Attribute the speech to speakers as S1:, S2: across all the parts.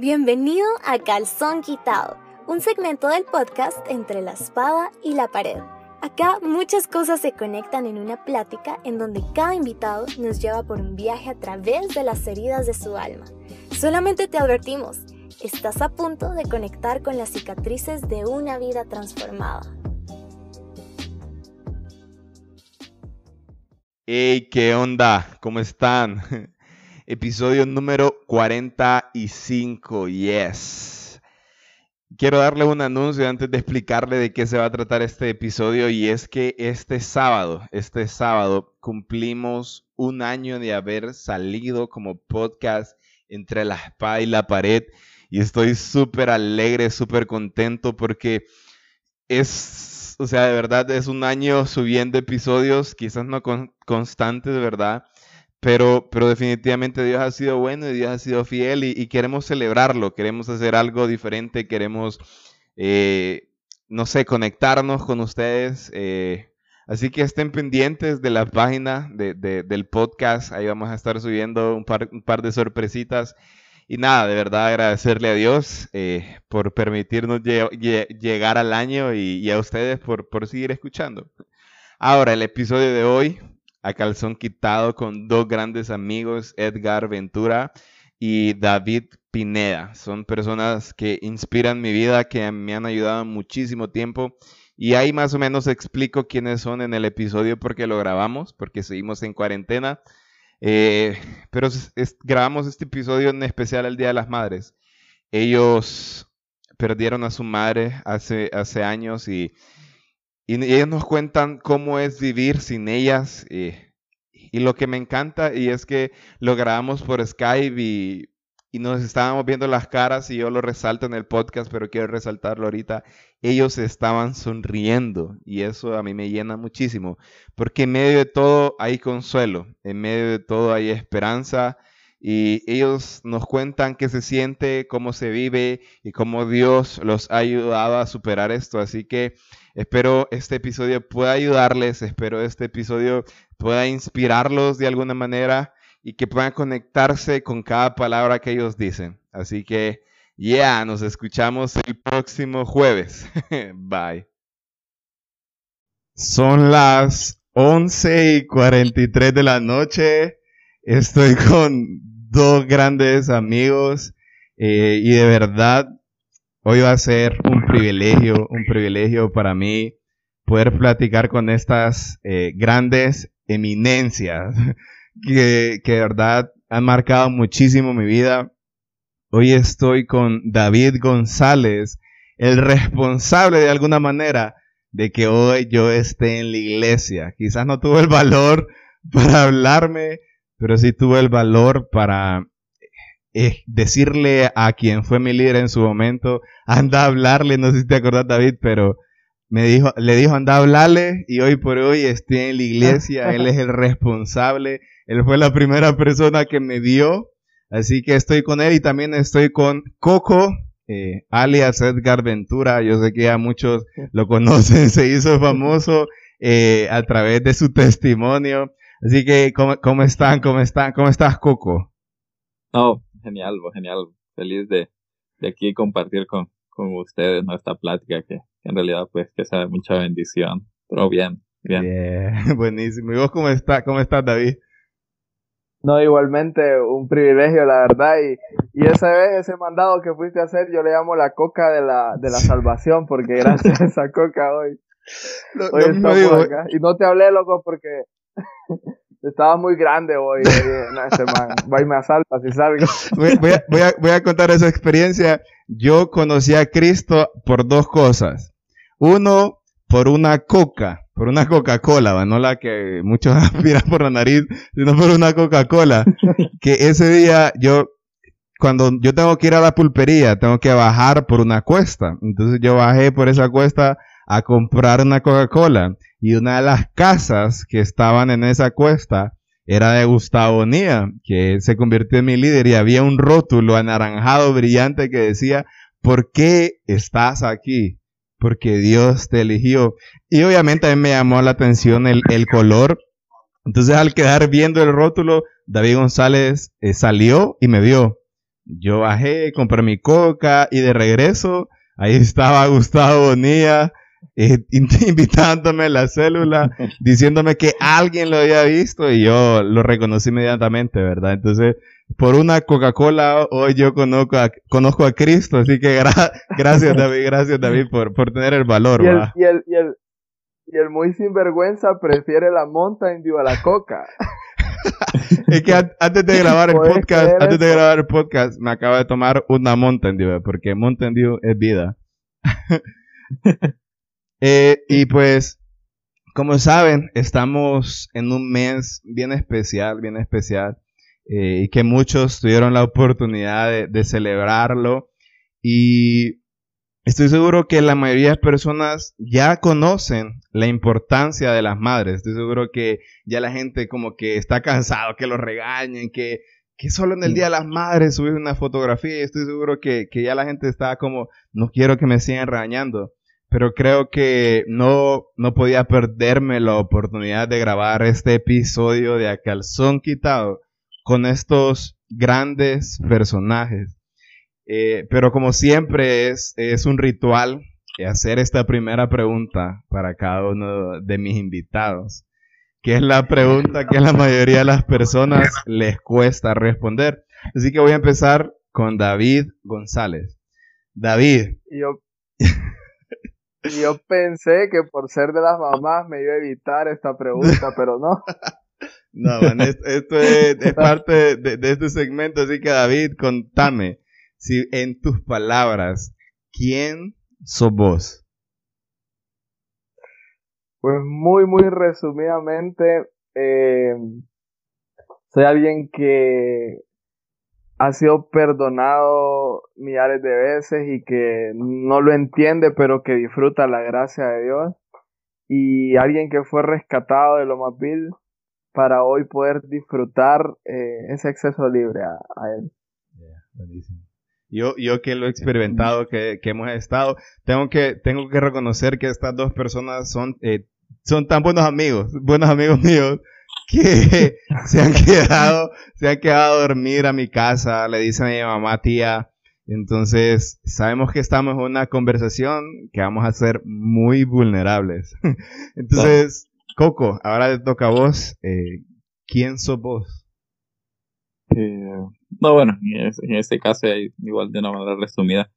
S1: Bienvenido a Calzón Quitado, un segmento del podcast entre la espada y la pared. Acá muchas cosas se conectan en una plática en donde cada invitado nos lleva por un viaje a través de las heridas de su alma. Solamente te advertimos, estás a punto de conectar con las cicatrices de una vida transformada.
S2: Hey, ¿qué onda? ¿Cómo están? Episodio número 45, yes. Quiero darle un anuncio antes de explicarle de qué se va a tratar este episodio y es que este sábado, este sábado cumplimos un año de haber salido como podcast entre la espada y la pared y estoy súper alegre, súper contento porque es, o sea, de verdad es un año subiendo episodios, quizás no con, constantes, ¿verdad? Pero, pero definitivamente Dios ha sido bueno y Dios ha sido fiel y, queremos celebrarlo, queremos hacer algo diferente, queremos, eh, no sé, conectarnos con ustedes. Eh, así que estén pendientes de la página del podcast, ahí vamos a estar subiendo un par, un par de sorpresitas. Y nada, de verdad agradecerle a Dios eh, por permitirnos llegar al año y, y a ustedes por, por seguir escuchando. Ahora, el episodio de hoy a calzón quitado con dos grandes amigos, Edgar Ventura y David Pineda. Son personas que inspiran mi vida, que me han ayudado muchísimo tiempo. Y ahí más o menos explico quiénes son en el episodio porque lo grabamos, porque seguimos en cuarentena. Eh, pero grabamos este episodio en especial el Día de las Madres. Ellos perdieron a su madre hace, hace años y, y, ellos nos cuentan cómo es vivir sin ellas. Eh, y lo que me encanta y es que lo grabamos por Skype y, y, nos estábamos viendo las caras y yo lo resalto en el podcast, pero quiero resaltarlo ahorita. Ellos estaban sonriendo y eso a mí me llena muchísimo, porque en medio de todo hay consuelo, en medio de todo hay esperanza y ellos nos cuentan qué se siente, cómo se vive y cómo Dios los ha ayudado a superar esto. Así que espero este episodio pueda ayudarles, espero este episodio pueda inspirarlos de alguna manera y que puedan conectarse con cada palabra que ellos dicen. Así que, ya, nos escuchamos el próximo jueves. Bye. Son las 11 y 43 de la noche. Estoy con dos grandes amigos eh, y de verdad hoy va a ser un privilegio, un privilegio para mí poder platicar con estas eh, grandes eminencias que, que de verdad han marcado muchísimo mi vida. Hoy estoy con David González, el responsable de alguna manera de que hoy yo esté en la iglesia. Quizás no tuvo el valor para hablarme pero sí tuve el valor para eh, decirle a quien fue mi líder en su momento, anda a hablarle, no sé si te acordás David, pero me dijo, le dijo anda a hablarle y hoy por hoy estoy en la iglesia, él es el responsable, él fue la primera persona que me dio, así que estoy con él y también estoy con Coco, eh, alias Edgar Ventura, yo sé que ya muchos lo conocen, se hizo famoso eh, a través de su testimonio. Así que, ¿cómo, cómo están? ¿Cómo están? ¿Cómo estás, Coco?
S3: Oh, genial, genial. Feliz de, de aquí compartir con, con ustedes nuestra plática que en realidad pues que sea mucha bendición. Pero bien, bien.
S2: buenísimo. ¿Y vos cómo estás? ¿Cómo estás, David?
S4: No, igualmente un privilegio, la verdad. Y, y esa vez, ese mandado que fuiste a hacer, yo le llamo la coca de la, de la salvación, porque gracias a esa coca hoy, hoy estamos acá. Y no te hablé, loco, porque estaba muy grande hoy. ese man, va y me asalta si salgo.
S2: Voy, a, voy, a, voy a contar esa experiencia. Yo conocí a Cristo por dos cosas. Uno, por una coca, por una Coca-Cola, no la que muchos aspiran por la nariz, sino por una Coca-Cola. Que ese día yo, cuando yo tengo que ir a la pulpería, tengo que bajar por una cuesta. Entonces yo bajé por esa cuesta a comprar una Coca-Cola y una de las casas que estaban en esa cuesta era de Gustavo Nia, que se convirtió en mi líder y había un rótulo anaranjado brillante que decía, ¿por qué estás aquí? Porque Dios te eligió. Y obviamente a mí me llamó la atención el, color. Entonces al quedar viendo el rótulo, David González eh, salió y me vio. Yo bajé, compré mi coca y de regreso ahí estaba Gustavo Bonilla eh, invitándome a la célula, diciéndome que alguien lo había visto y yo lo reconocí inmediatamente, ¿verdad? Entonces, por una Coca-Cola hoy yo conozco a, conozco a Cristo, así que gracias David, gracias David por, por tener el valor.
S4: Y el, y el, y el, y el muy sinvergüenza prefiere la Mountain Dew a la Coca.
S2: es que antes de grabar el podcast, antes de grabar el podcast, me acaba de tomar una Mountain Dew, porque Mountain Dew es vida. Eh, y pues, como saben, estamos en un mes bien especial, bien especial, eh, y que muchos tuvieron la oportunidad de, celebrarlo. Y estoy seguro que la mayoría de personas ya conocen la importancia de las madres. Estoy seguro que ya la gente como que está cansado, que lo regañen, que, que solo en el Día de las Madres subir una fotografía. Estoy seguro que, que ya la gente está como, no quiero que me sigan regañando pero creo que no, no podía perderme la oportunidad de grabar este episodio de A Calzón Quitado con estos grandes personajes. Eh, pero como siempre es, es un ritual hacer esta primera pregunta para cada uno de mis invitados, que es la pregunta que a la mayoría de las personas les cuesta responder. Así que voy a empezar con David González. David.
S4: Yo, y yo pensé que por ser de las mamás me iba a evitar esta pregunta, pero no.
S2: No, esto, es, parte de, este segmento, así que David, contame, si en tus palabras, ¿quién sos vos?
S4: Pues muy, muy resumidamente, eh, soy alguien que ha sido perdonado millares de veces y que no lo entiende, pero que disfruta la gracia de Dios. Y alguien que fue rescatado de lo más vil para hoy poder disfrutar eh, ese acceso libre a, Él.
S2: Yo, yo que lo he experimentado, que, que, hemos estado, tengo que, tengo que reconocer que estas dos personas son, eh, son tan buenos amigos, buenos amigos míos, que se han quedado, se han quedado a dormir a mi casa, le dicen a mi mamá, tía, entonces sabemos que estamos en una conversación que vamos a ser muy vulnerables. Entonces, Coco, ahora te toca a vos, eh, ¿quién sos vos?
S3: Eh, no, bueno, en este caso, igual de una manera resumida,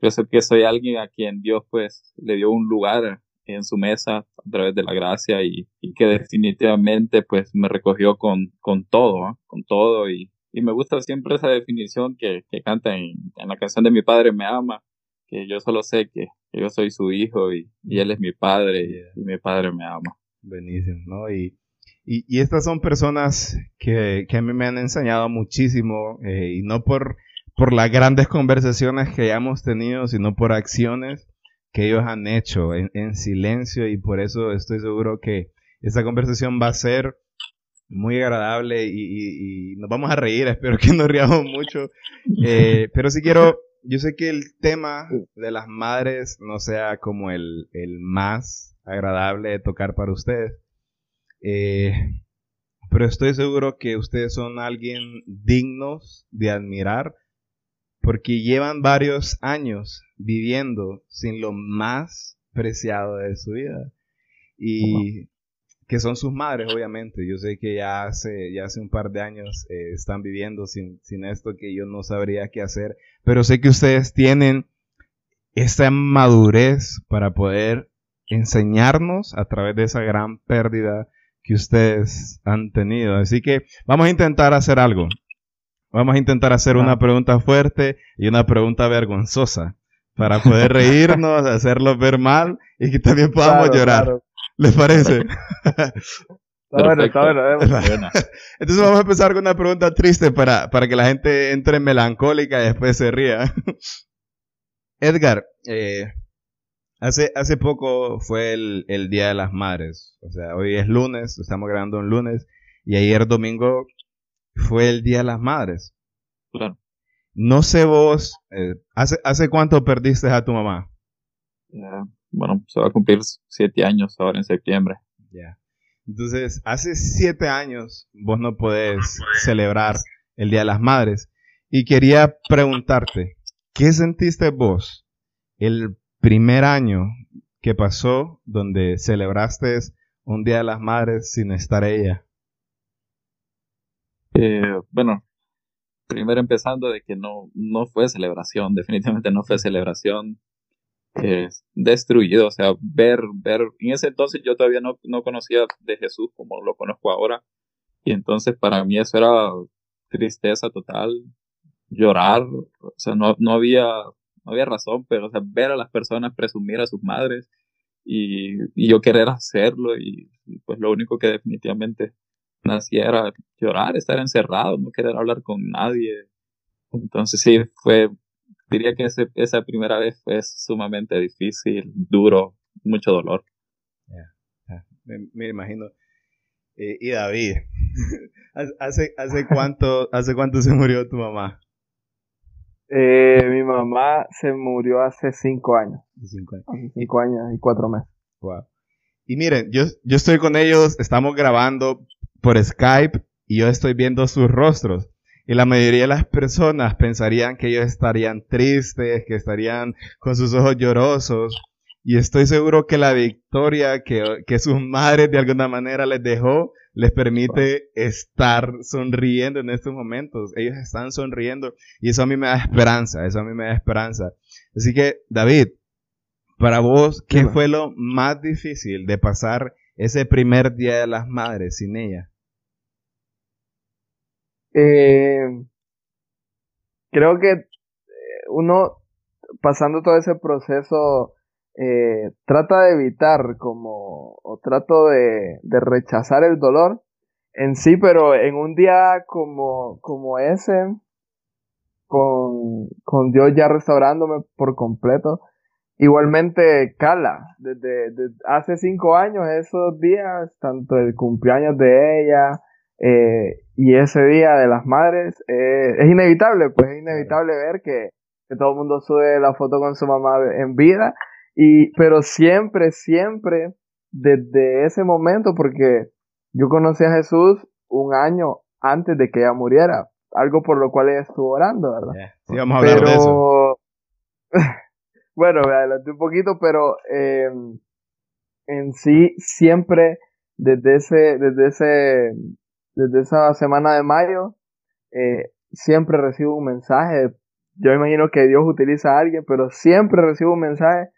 S3: yo sé que soy alguien a quien Dios pues le dio un lugar en su mesa a través de la gracia y, que definitivamente pues me recogió con, con todo, con todo y, y, me gusta siempre esa definición que, que canta en, en, la canción de mi padre me ama, que yo solo sé que, yo soy su hijo y, y él es mi padre y, mi padre me ama.
S2: Buenísimo, ¿no? Y, y, estas son personas que, que, a mí me han enseñado muchísimo eh, y no por, por las grandes conversaciones que hayamos tenido, sino por acciones que ellos han hecho en, silencio y por eso estoy seguro que esta conversación va a ser muy agradable y, nos vamos a reír, espero que nos riamos mucho. Eh, pero si quiero, yo sé que el tema de las madres no sea como el, más agradable de tocar para ustedes, eh, pero estoy seguro que ustedes son alguien dignos de admirar porque llevan varios años viviendo sin lo más preciado de su vida. Y que son sus madres, obviamente. Yo sé que ya hace, ya hace un par de años eh, están viviendo sin, sin esto que yo no sabría qué hacer. Pero sé que ustedes tienen esta madurez para poder enseñarnos a través de esa gran pérdida que ustedes han tenido. Así que vamos a intentar hacer algo. Vamos a intentar hacer una pregunta fuerte y una pregunta vergonzosa para poder reírnos, hacerlos ver mal y que también podamos llorar. ¿Les parece?
S4: bueno, está bueno,
S2: Entonces vamos a empezar con una pregunta triste para, para que la gente entre melancólica y después se ría. Edgar, eh, hace, hace poco fue el, el Día de las Madres. O sea, hoy es lunes, estamos grabando un lunes y ayer domingo fue el Día de las Madres.
S3: Claro.
S2: No sé vos, eh, ¿hace, ¿hace cuánto perdiste a tu mamá?
S3: bueno, se va a cumplir siete años ahora en septiembre.
S2: Ya. Entonces, hace siete años vos no podés celebrar el Día de las Madres. Y quería preguntarte, ¿qué sentiste vos el primer año que pasó donde celebraste un Día de las Madres sin estar ella?
S3: Eh, bueno, primero empezando de que no, no fue celebración, definitivamente no fue celebración. Eh, destruido, o sea, ver, ver, en ese entonces yo todavía no, no conocía de Jesús como lo conozco ahora, y entonces para mí eso era tristeza total, llorar, o sea, no, no había, no había razón, pero o sea, ver a las personas presumir a sus madres y, y yo querer hacerlo y, pues lo único que definitivamente nacía era llorar, estar encerrado, no querer hablar con nadie. Entonces sí, fue, diría que ese, esa primera vez fue sumamente difícil, duro, mucho dolor.
S2: Me, imagino. Eh, y David, ¿hace, hace, cuánto, ¿hace cuánto se murió tu mamá?
S4: Eh, mi mamá se murió hace cinco años. Cinco años. Hace cinco años y cuatro meses.
S2: Wow. Y miren, yo, yo estoy con ellos, estamos grabando por Skype y yo estoy viendo sus rostros. Y la mayoría de las personas pensarían que ellos estarían tristes, que estarían con sus ojos llorosos. Y estoy seguro que la victoria que, que sus madres de alguna manera les dejó les permite estar sonriendo en estos momentos. Ellos están sonriendo y eso a mí me da esperanza, eso a mí me da esperanza. Así que, David, para vos, ¿qué fue lo más difícil de pasar ese primer día de las madres sin ella?
S4: Eh, creo que eh, uno, pasando todo ese proceso, eh, trata de evitar como, o trato de, de, rechazar el dolor en sí, pero en un día como, como ese, con, con Dios ya restaurándome por completo, igualmente cala. Desde, hace cinco años, esos días, tanto el cumpleaños de ella eh, y ese día de las madres, eh, es inevitable, pues es inevitable ver que, que todo el mundo sube la foto con su mamá en vida y, pero siempre, siempre, desde ese momento, porque yo conocí a Jesús un año antes de que ella muriera, algo por lo cual ella estuvo orando, ¿verdad?
S2: Sí, vamos a hablar de eso.
S4: Bueno, me adelanté un poquito, pero eh, en sí, siempre, desde ese, desde ese, desde esa semana de mayo, eh, siempre recibo un mensaje. Yo imagino que Dios utiliza a alguien, pero siempre recibo un mensaje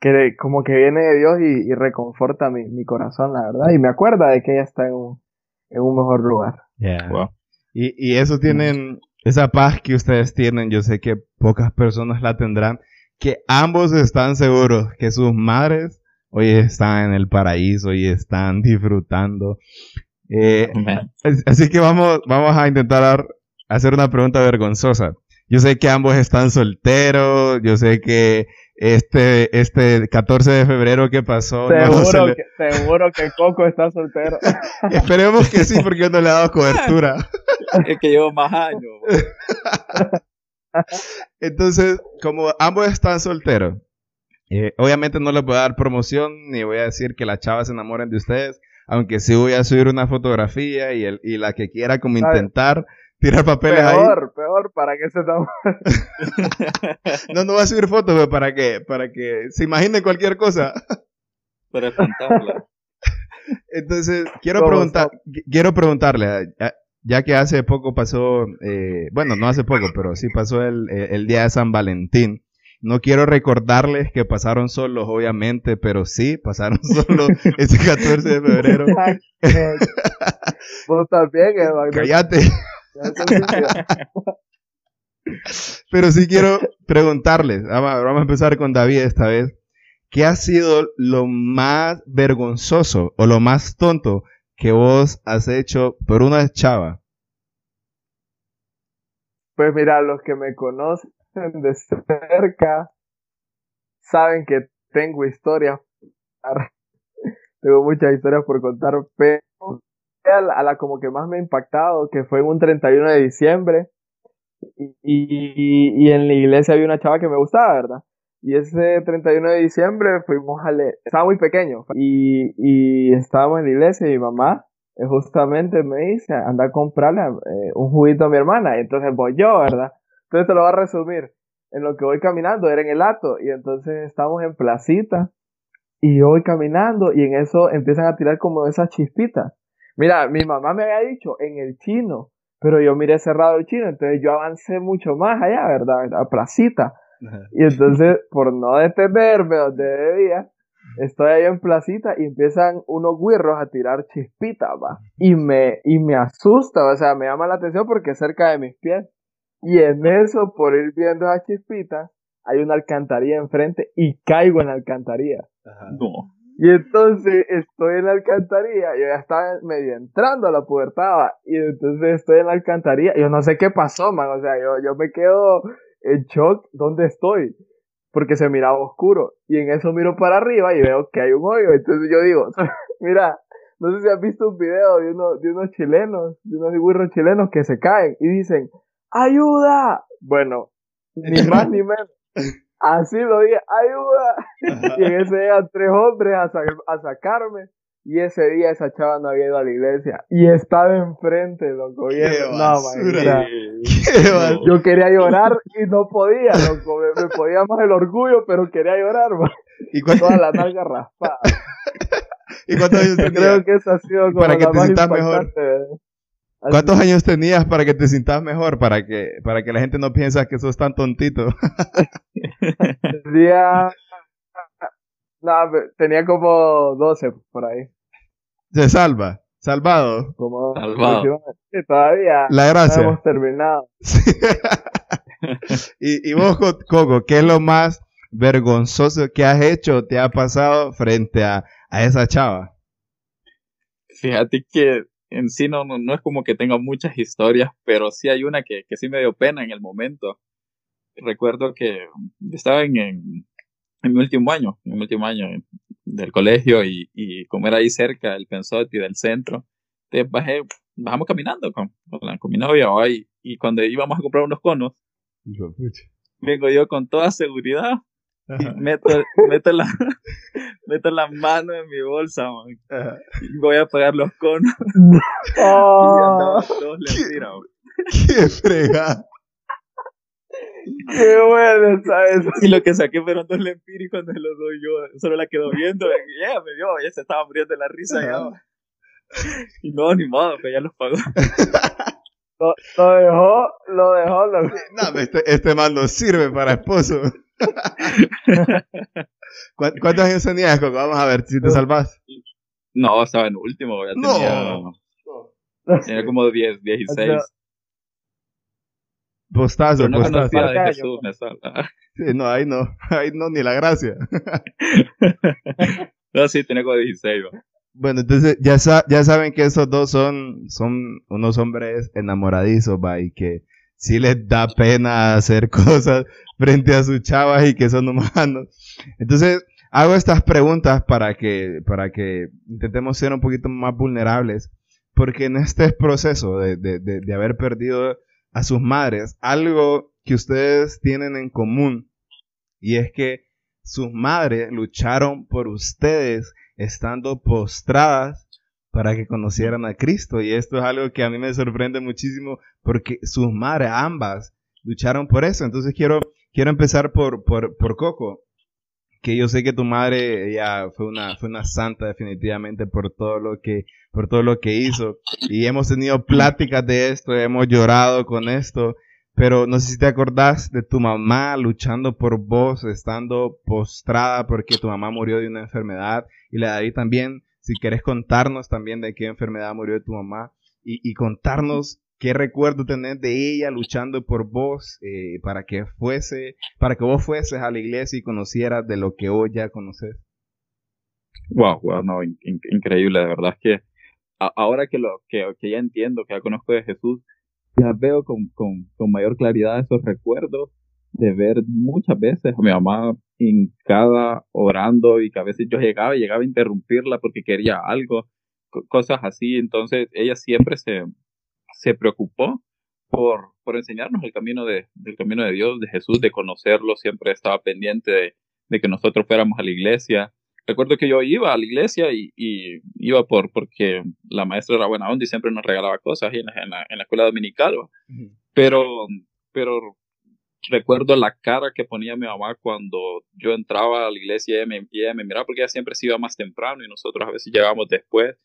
S4: que como que viene de Dios y, reconforta mi, mi, corazón, la verdad, y me acuerda de que ella está en un, en un mejor lugar.
S2: Y, y eso tienen, esa paz que ustedes tienen, yo sé que pocas personas la tendrán, que ambos están seguros que sus madres hoy están en el paraíso y están disfrutando. Eh, así que vamos, vamos a intentar hacer una pregunta vergonzosa. Yo sé que ambos están solteros, yo sé que este, este 14 de febrero que pasó.
S4: Seguro, que, seguro que Coco está soltero.
S2: Esperemos que sí, porque yo no le he dado cobertura.
S3: es que llevo más años.
S2: Entonces, como ambos están solteros, eh, obviamente no les voy a dar promoción ni voy a decir que las chavas se enamoren de ustedes, aunque sí voy a subir una fotografía y, el, y la que quiera como intentar tirar papeles
S4: ahí. Peor, peor, para que se
S2: No, no voy a subir fotos, pero para que, para que se imaginen cualquier cosa.
S3: Para contarla.
S2: Entonces, quiero preguntar, quiero preguntarle, ya que hace poco pasó, eh, bueno, no hace poco, pero sí pasó el, el día de San Valentín. No quiero recordarles que pasaron solos, obviamente, pero sí, pasaron solos ese 14 de febrero.
S4: Vos también,
S2: Cállate. Pero sí quiero preguntarles, vamos a empezar con David esta vez. ¿Qué ha sido lo más vergonzoso o lo más tonto que vos has hecho por una chava?
S4: Pues mira, los que me conocen de cerca saben que tengo historias. tengo muchas historias por contar, pero a la, como que más me ha impactado, que fue en un 31 de diciembre, y, y, en la iglesia había una chava que me gustaba, ¿verdad? Y ese 31 de diciembre fuimos a leer, estaba muy pequeño, y, y estábamos en la iglesia y mi mamá eh, justamente me dice, anda a comprarle eh, un juguito a mi hermana, y entonces voy yo, ¿verdad? Entonces te lo voy a resumir. En lo que voy caminando, era en el ato, y entonces estamos en placita, y yo voy caminando, y en eso empiezan a tirar como esas chispitas. Mira, mi mamá me había dicho en el chino, pero yo miré cerrado el chino, entonces yo avancé mucho más allá, ¿verdad? A placita. Y entonces, por no detenerme donde debía, estoy ahí en placita y empiezan unos guirros a tirar chispitas, va. Y me, y me asusta, o sea, me llama la atención porque es cerca de mis pies. Y en eso, por ir viendo esas chispitas, hay una alcantarilla enfrente y caigo en la alcantarilla.
S3: No.
S4: Y entonces estoy en la alcantarilla, yo ya estaba medio entrando a la pubertad, y entonces estoy en la alcantarilla, yo no sé qué pasó, man, o sea, yo, yo me quedo en shock, ¿dónde estoy? Porque se miraba oscuro, y en eso miro para arriba y veo que hay un hoyo, entonces yo digo, mira, no sé si has visto un video de, uno, de unos chilenos, de unos burros chilenos que se caen y dicen, ¡ayuda! Bueno, ni más ni menos. Así lo dije, ayuda. Y en ese llegan tres hombres a, a, sacarme. Y ese día esa chava no había ido a la iglesia. Y estaba enfrente, loco. Y no, Yo quería llorar y no podía, loco. Me, podía más el orgullo, pero quería llorar, man. ¿Y Toda la nalga raspada.
S2: ¿Y cuántos años tenías?
S4: Creo que esa ha sido como
S2: Para que
S4: la
S2: te
S4: más
S2: mejor. ¿Cuántos años tenías para que te sintas mejor? Para que, para que la gente no piense que sos tan tontito.
S4: tenía, no, tenía como 12 por ahí.
S2: Se salva, salvado.
S4: Como
S3: salvado.
S4: todavía
S2: la gracia.
S4: no hemos terminado.
S2: y, y vos, Coco, ¿qué es lo más vergonzoso que has hecho, te ha pasado frente a, a esa chava?
S3: Fíjate que en sí no, no, es como que tenga muchas historias, pero sí hay una que, que sí me dio pena en el momento. Recuerdo que estaba en, en, mi último año, en mi último año del colegio y, y como era ahí cerca el Pensotti del centro, te bajé, bajamos caminando con, con, mi novia y, y cuando íbamos a comprar unos conos, vengo yo con toda seguridad meto, meto, la, meto la mano en mi bolsa, Y voy a pagar los conos.
S4: Oh,
S2: ¡Qué frega!
S4: ¡Qué bueno ¿sabes?
S3: Y lo que saqué fueron dos lempiras y cuando los doy yo, solo la quedo viendo. Y ya me dio, ya se estaba muriendo de la risa. Ya. Y no, ni modo, que ya los pagó.
S4: Lo, lo, dejó, lo dejó. Lo...
S2: No, este, este man no sirve para esposo. ¿Cuántos años tenías, Coco? Vamos a ver si te salvas.
S3: No, estaba en último. Ya tenía, no. tenía como 10, 16.
S2: Postazo,
S3: no
S2: postazo.
S3: De Jesús, me salva.
S2: Sí, no, ahí no. Ahí no, ni la gracia.
S3: no, sí, tenía como 16.
S2: Bueno, entonces ya, ya saben que esos dos son, son unos hombres enamoradizos, va, y que sí les da pena hacer cosas frente a sus chavas y que son humanos. Entonces, hago estas preguntas para que, para que intentemos ser un poquito más vulnerables, porque en este proceso de, de, de, de haber perdido a sus madres, algo que ustedes tienen en común, y es que sus madres lucharon por ustedes estando postradas para que conocieran a Cristo. Y esto es algo que a mí me sorprende muchísimo porque sus madres, ambas, lucharon por eso. Entonces quiero, quiero empezar por, por, por Coco, que yo sé que tu madre ya fue una, fue una santa definitivamente por todo lo que, por todo lo que hizo. Y hemos tenido pláticas de esto, hemos llorado con esto. Pero no sé si te acordás de tu mamá luchando por vos, estando postrada porque tu mamá murió de una enfermedad. Y la ahí también, si querés contarnos también de qué enfermedad murió tu mamá y, contarnos qué recuerdo tenés de ella luchando por vos eh, para que fuese, para que vos fueses a la iglesia y conocieras de lo que hoy ya conoces.
S3: Wow, wow, no, increíble, de verdad es que ahora que lo que, que ya entiendo, que ya conozco de Jesús, ya veo con, con, con mayor claridad esos recuerdos de ver muchas veces a mi mamá cada orando y que a veces yo llegaba y llegaba a interrumpirla porque quería algo, cosas así. Entonces ella siempre se, se preocupó por, por enseñarnos el camino de, del camino de Dios, de Jesús, de conocerlo, siempre estaba pendiente de, de que nosotros fuéramos a la iglesia. Recuerdo que yo iba a la iglesia y, y iba por porque la maestra era buena onda y siempre nos regalaba cosas en la, en la, escuela dominical. Pero, pero recuerdo la cara que ponía mi mamá cuando yo entraba a la iglesia y ella me, ella me miraba porque ella siempre se iba más temprano y nosotros a veces llegábamos después.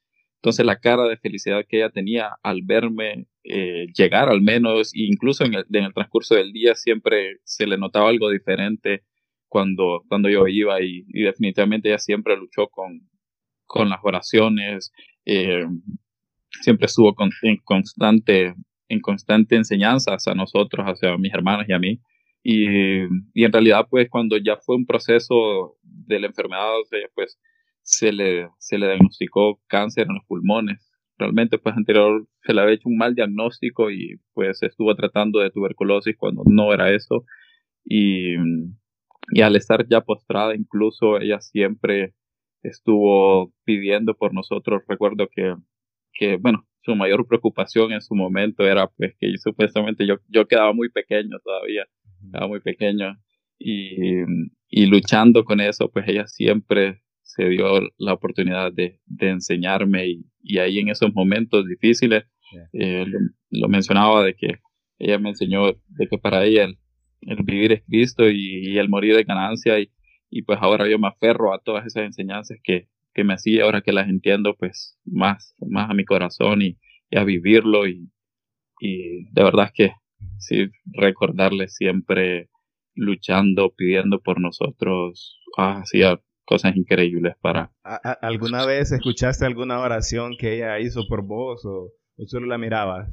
S3: Entonces la cara de felicidad que ella tenía al verme eh, llegar al menos, incluso en el, transcurso del día siempre se le notaba algo diferente cuando, cuando yo iba y, y definitivamente ella siempre luchó con, con las oraciones, eh, siempre estuvo con, en constante en constante enseñanza a nosotros, hacia mis hermanos y a mí. Y, y, en realidad, pues cuando ya fue un proceso de la enfermedad, pues se le, se le diagnosticó cáncer en los pulmones. Realmente, pues anterior se le había hecho un mal diagnóstico y pues estuvo tratando de tuberculosis cuando no era eso. Y, y al estar ya postrada, incluso ella siempre estuvo pidiendo por nosotros. Recuerdo que, que bueno, su mayor preocupación en su momento era pues que supuestamente yo, yo quedaba muy pequeño todavía, quedaba muy pequeño y, y luchando con eso, pues ella siempre se dio la oportunidad de, de enseñarme y, y, ahí en esos momentos difíciles eh, lo, mencionaba de que ella me enseñó de que para ella el, el vivir es Cristo y, el morir es ganancia y, y pues ahora yo me aferro a todas esas enseñanzas que, que me hacía ahora que las entiendo pues más, más a mi corazón y, a vivirlo y, y de verdad que sí, recordarle siempre luchando, pidiendo por nosotros, ah, hacía cosas increíbles para...
S2: ¿Alguna vez escuchaste alguna oración que ella hizo por vos o, o solo la mirabas?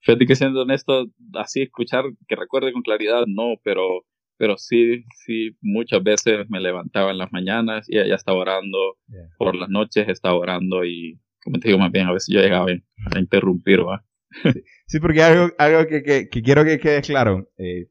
S3: Fíjate que siendo honesto, así escuchar que recuerde con claridad, no, pero pero sí, sí, muchas veces me levantaba en las mañanas y ella estaba orando, por las noches estaba orando y, como te digo, más bien a veces yo llegaba a interrumpir, ¿va?
S2: Sí, porque algo, algo que, que, quiero que quede claro, eh,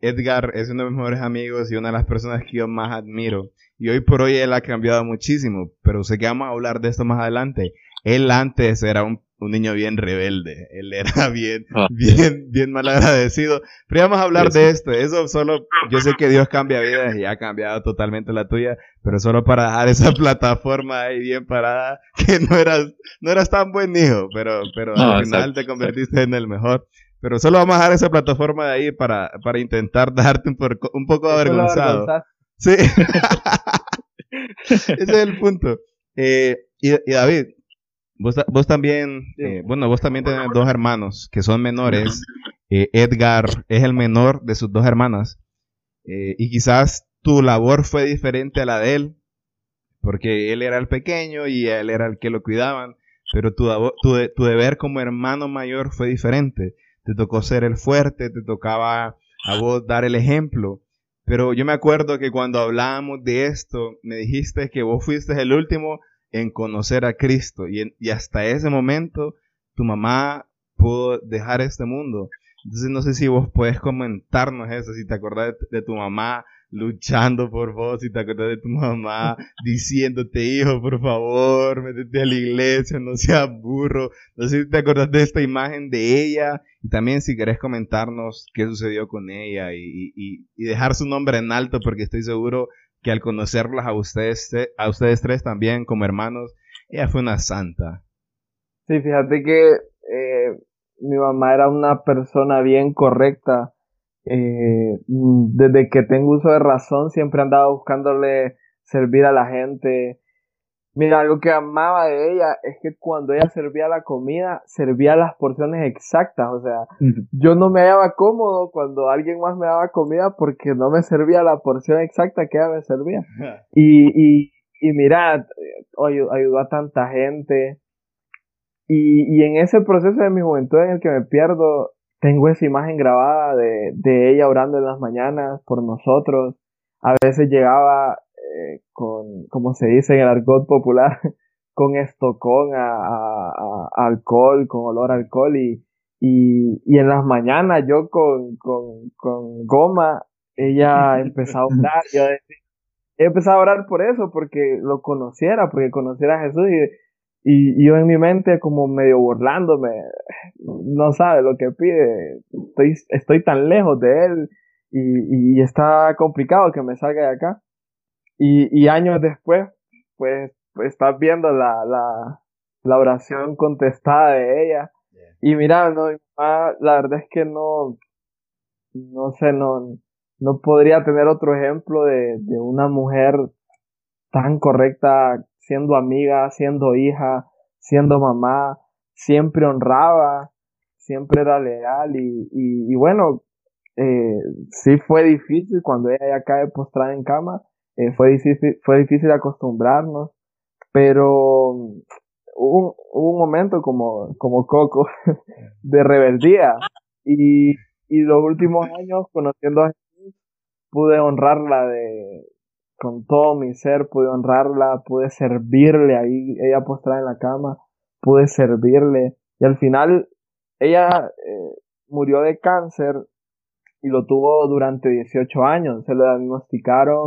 S2: Edgar es uno de mis mejores amigos y una de las personas que yo más admiro. Y hoy por hoy él ha cambiado muchísimo, pero sé que vamos a hablar de esto más adelante. Él antes era un un niño bien rebelde. Él era bien, ah. bien, bien mal agradecido. Pero vamos a hablar de esto. Eso solo, yo sé que Dios cambia vidas y ha cambiado totalmente la tuya, pero solo para dejar esa plataforma ahí bien parada, que no eras, no eras tan buen hijo, pero, pero al final te convertiste en el mejor. Pero solo vamos a dejar esa plataforma de ahí para, para intentar dejarte un, un poco avergonzado. Sí. Ese es el punto. Eh, y, y David, Vos, también, eh, bueno, vos también tenés dos hermanos que son menores. Eh, Edgar es el menor de sus dos hermanas. Y quizás tu labor fue diferente a la de él, porque él era el pequeño y él era el que lo cuidaban. Pero tu, tu, tu deber como hermano mayor fue diferente. Te tocó ser el fuerte, te tocaba a vos dar el ejemplo. Pero yo me acuerdo que cuando hablábamos de esto, me dijiste que vos fuiste el último en conocer a Cristo. Y, y hasta ese momento tu mamá pudo dejar este mundo. Entonces no sé si vos puedes comentarnos eso, si te acordás de, tu mamá luchando por vos, si te acordás de tu mamá diciéndote, hijo, por favor, métete a la iglesia, no seas burro. No sé si te acordás de esta imagen de ella y también si querés comentarnos qué sucedió con ella y, y, y dejar su nombre en alto porque estoy seguro que al conocerlas a ustedes, a ustedes tres también como hermanos, ella fue una santa.
S4: Sí, fíjate que eh, mi mamá era una persona bien correcta. Eh, desde que tengo uso de razón siempre andaba buscándole servir a la gente, Mira, algo que amaba de ella es que cuando ella servía la comida, servía las porciones exactas. O sea, yo no me hallaba cómodo cuando alguien más me daba comida porque no me servía la porción exacta que ella me servía. y, y, y mira, ayudó a tanta gente. Y, y en ese proceso de mi juventud en el que me pierdo, tengo esa imagen grabada de, de ella orando en las mañanas por nosotros. A veces llegaba eh, con, como se dice en el argot popular, con estocón a, a, alcohol, con olor a alcohol y, y, y en las mañanas yo con, con, con goma, ella empezaba a orar, yo empezaba a orar por eso, porque lo conociera, porque conociera a Jesús y, y, yo en mi mente como medio burlándome, no sabe lo que pide, estoy, estoy tan lejos de él y, y está complicado que me salga de acá. Y, y años después, pues, pues, estás viendo la, la, la oración contestada de ella. Y mira, no, la verdad es que no, no sé, no, no podría tener otro ejemplo de, de una mujer tan correcta, siendo amiga, siendo hija, siendo mamá, siempre honraba, siempre era leal y, y, bueno, eh, sí fue difícil cuando ella ya cae postrada en cama, eh, fue, difícil, fue difícil acostumbrarnos, pero hubo, un momento como, como Coco de rebeldía y, y los últimos años conociendo a Jesús pude honrarla de con todo mi ser, pude honrarla, pude servirle ahí, ella postrada en la cama, pude servirle. Y al final ella eh, murió de cáncer y lo tuvo durante 18 años, se lo diagnosticaron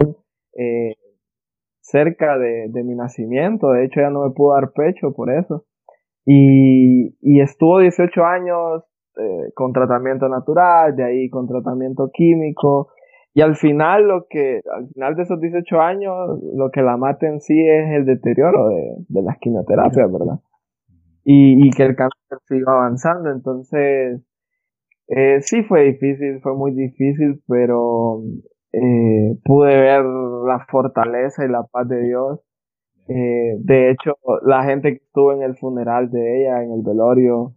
S4: eh, cerca de, mi nacimiento, de hecho ella no me pudo dar pecho por eso. Y, y estuvo 18 años eh, con tratamiento natural, de ahí con tratamiento químico, y al final lo que, al final de esos 18 años, lo que la mata en sí es el deterioro de, de las quimioterapias, ¿verdad? Y, y que el cáncer siga avanzando, entonces, eh, sí fue difícil, fue muy difícil, pero eh, pude ver la fortaleza y la paz de Dios. Eh, de hecho, la gente que estuvo en el funeral de ella, en el velorio,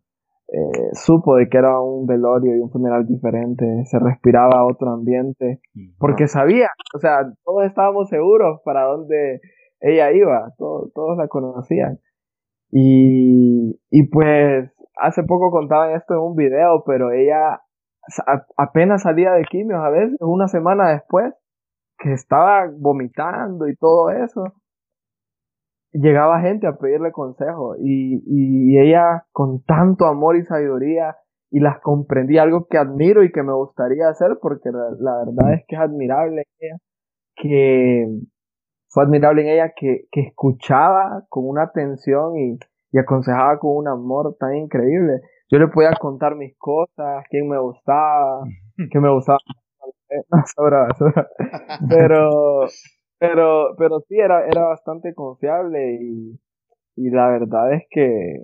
S4: eh, supo de que era un velorio y un funeral diferente, se respiraba otro ambiente, porque sabía, o sea, todos estábamos seguros para dónde ella iba, todos, todos la conocían. Y, y pues hace poco contaban esto en un video, pero ella apenas salía de quimios a veces, una semana después, que estaba vomitando y todo eso, llegaba gente a pedirle consejo y, y ella con tanto amor y sabiduría y las comprendía, algo que admiro y que me gustaría hacer porque la, verdad es que es admirable en ella, que fue admirable en ella que, que escuchaba con una atención y, y aconsejaba con un amor tan increíble. Yo le podía contar mis cosas, quién me gustaba, qué me gustaba. pero, pero, pero sí, era, era bastante confiable y, y la verdad es que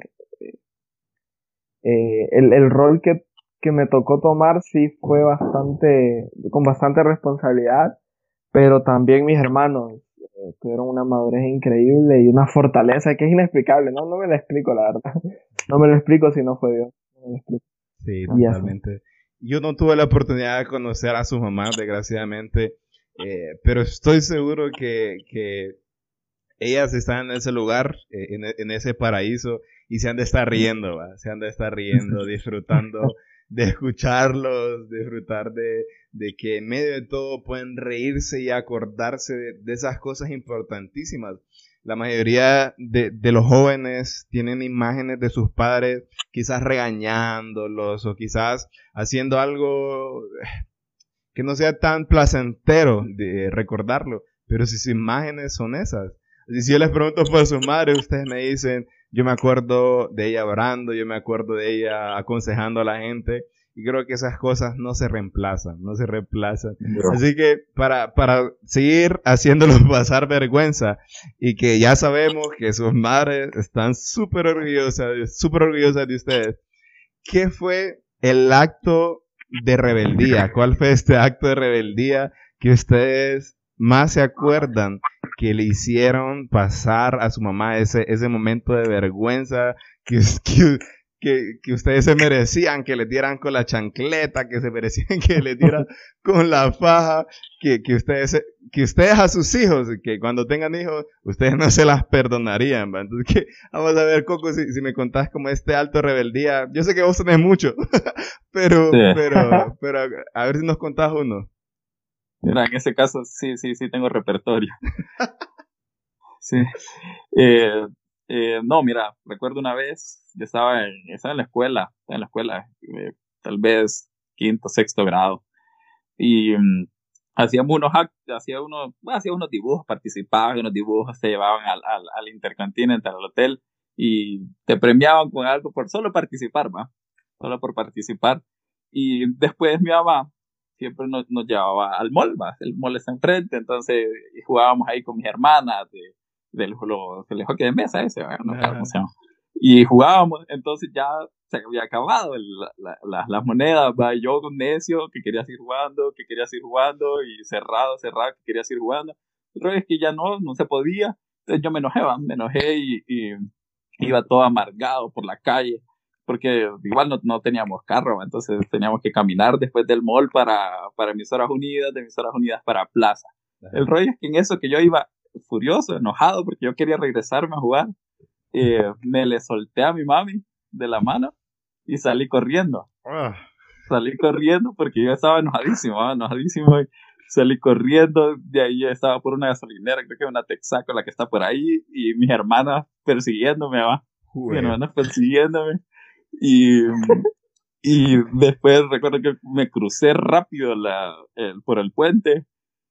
S4: eh, el, el rol que, que me tocó tomar sí fue bastante, con bastante responsabilidad, pero también mis hermanos eh, tuvieron una madurez increíble y una fortaleza que es inexplicable, no, no me la explico la verdad, no me lo explico si no fue Dios.
S2: Sí, totalmente. Yo no tuve la oportunidad de conocer a su mamá, desgraciadamente, eh, pero estoy seguro que, que, ellas están en ese lugar, eh, en, en, ese paraíso, y se han de estar riendo, se han de estar riendo, disfrutando de escucharlos, disfrutar de, de, que en medio de todo pueden reírse y acordarse de esas cosas importantísimas. La mayoría de, los jóvenes tienen imágenes de sus padres quizás regañándolos o quizás haciendo algo que no sea tan placentero de recordarlo, pero si sus imágenes son esas. Si yo les pregunto por su madre, ustedes me dicen, yo me acuerdo de ella orando, yo me acuerdo de ella aconsejando a la gente, y creo que esas cosas no se reemplazan, no se reemplazan. Así que para, para seguir haciéndolos pasar vergüenza y que ya sabemos que sus madres están súper orgullosas, súper orgullosas de ustedes, ¿qué fue el acto de rebeldía? ¿Cuál fue este acto de rebeldía que ustedes más se acuerdan que le hicieron pasar a su mamá ese, ese momento de vergüenza que, que, que, ustedes se merecían que les dieran con la chancleta, que se merecían que les dieran con la faja, que, que, ustedes, que ustedes a sus hijos, que cuando tengan hijos, ustedes no se las perdonarían. ¿va? Entonces, que, vamos a ver, Coco, si, si, me contás como este alto rebeldía. Yo sé que vos tenés mucho, pero, pero, pero a ver si nos contás uno.
S3: Mira, en ese caso sí, sí, sí tengo repertorio. sí. Eh, eh, no, mira, recuerdo una vez, yo estaba en, estaba en la escuela, estaba en la escuela, eh, tal vez quinto, sexto grado, y mm, hacíamos unos hacía unos, hacía unos dibujos, participaban en unos dibujos, se llevaban al, al, al Intercontinental, al hotel, y te premiaban con algo por solo participar, ¿va? Solo por participar. Y después mi mamá siempre nos, nos llevaba al mall, ¿va? El mall está enfrente, entonces jugábamos ahí con mis hermanas, de, del, del hockey de mesa ese, no sé cómo se llama. Y jugábamos, entonces ya se había acabado las monedas, va, yo con necio, que quería seguir jugando, que quería seguir jugando, y cerrado, cerrado, que quería seguir jugando. Pero es que ya no, no se podía. Entonces yo me enojé, me enojé y, iba todo amargado por la calle, porque igual no, no teníamos carro, entonces teníamos que caminar después del mall para, para Emisoras Unidas, de Emisoras Unidas para Plaza. El rollo es que en eso que yo iba furioso, enojado, porque yo quería regresarme a jugar, eh, me le solté a mi mami de la mano y salí corriendo. Ah. Salí corriendo porque yo estaba enojadísimo, ¿ah? enojadísimo. Y salí corriendo, de ahí estaba por una gasolinera, creo que una Texaco la que está por ahí, y mis hermanas persiguiéndome, ¿va? Mis hermanas persiguiéndome. Y, y después recuerdo que me crucé rápido la, por el puente.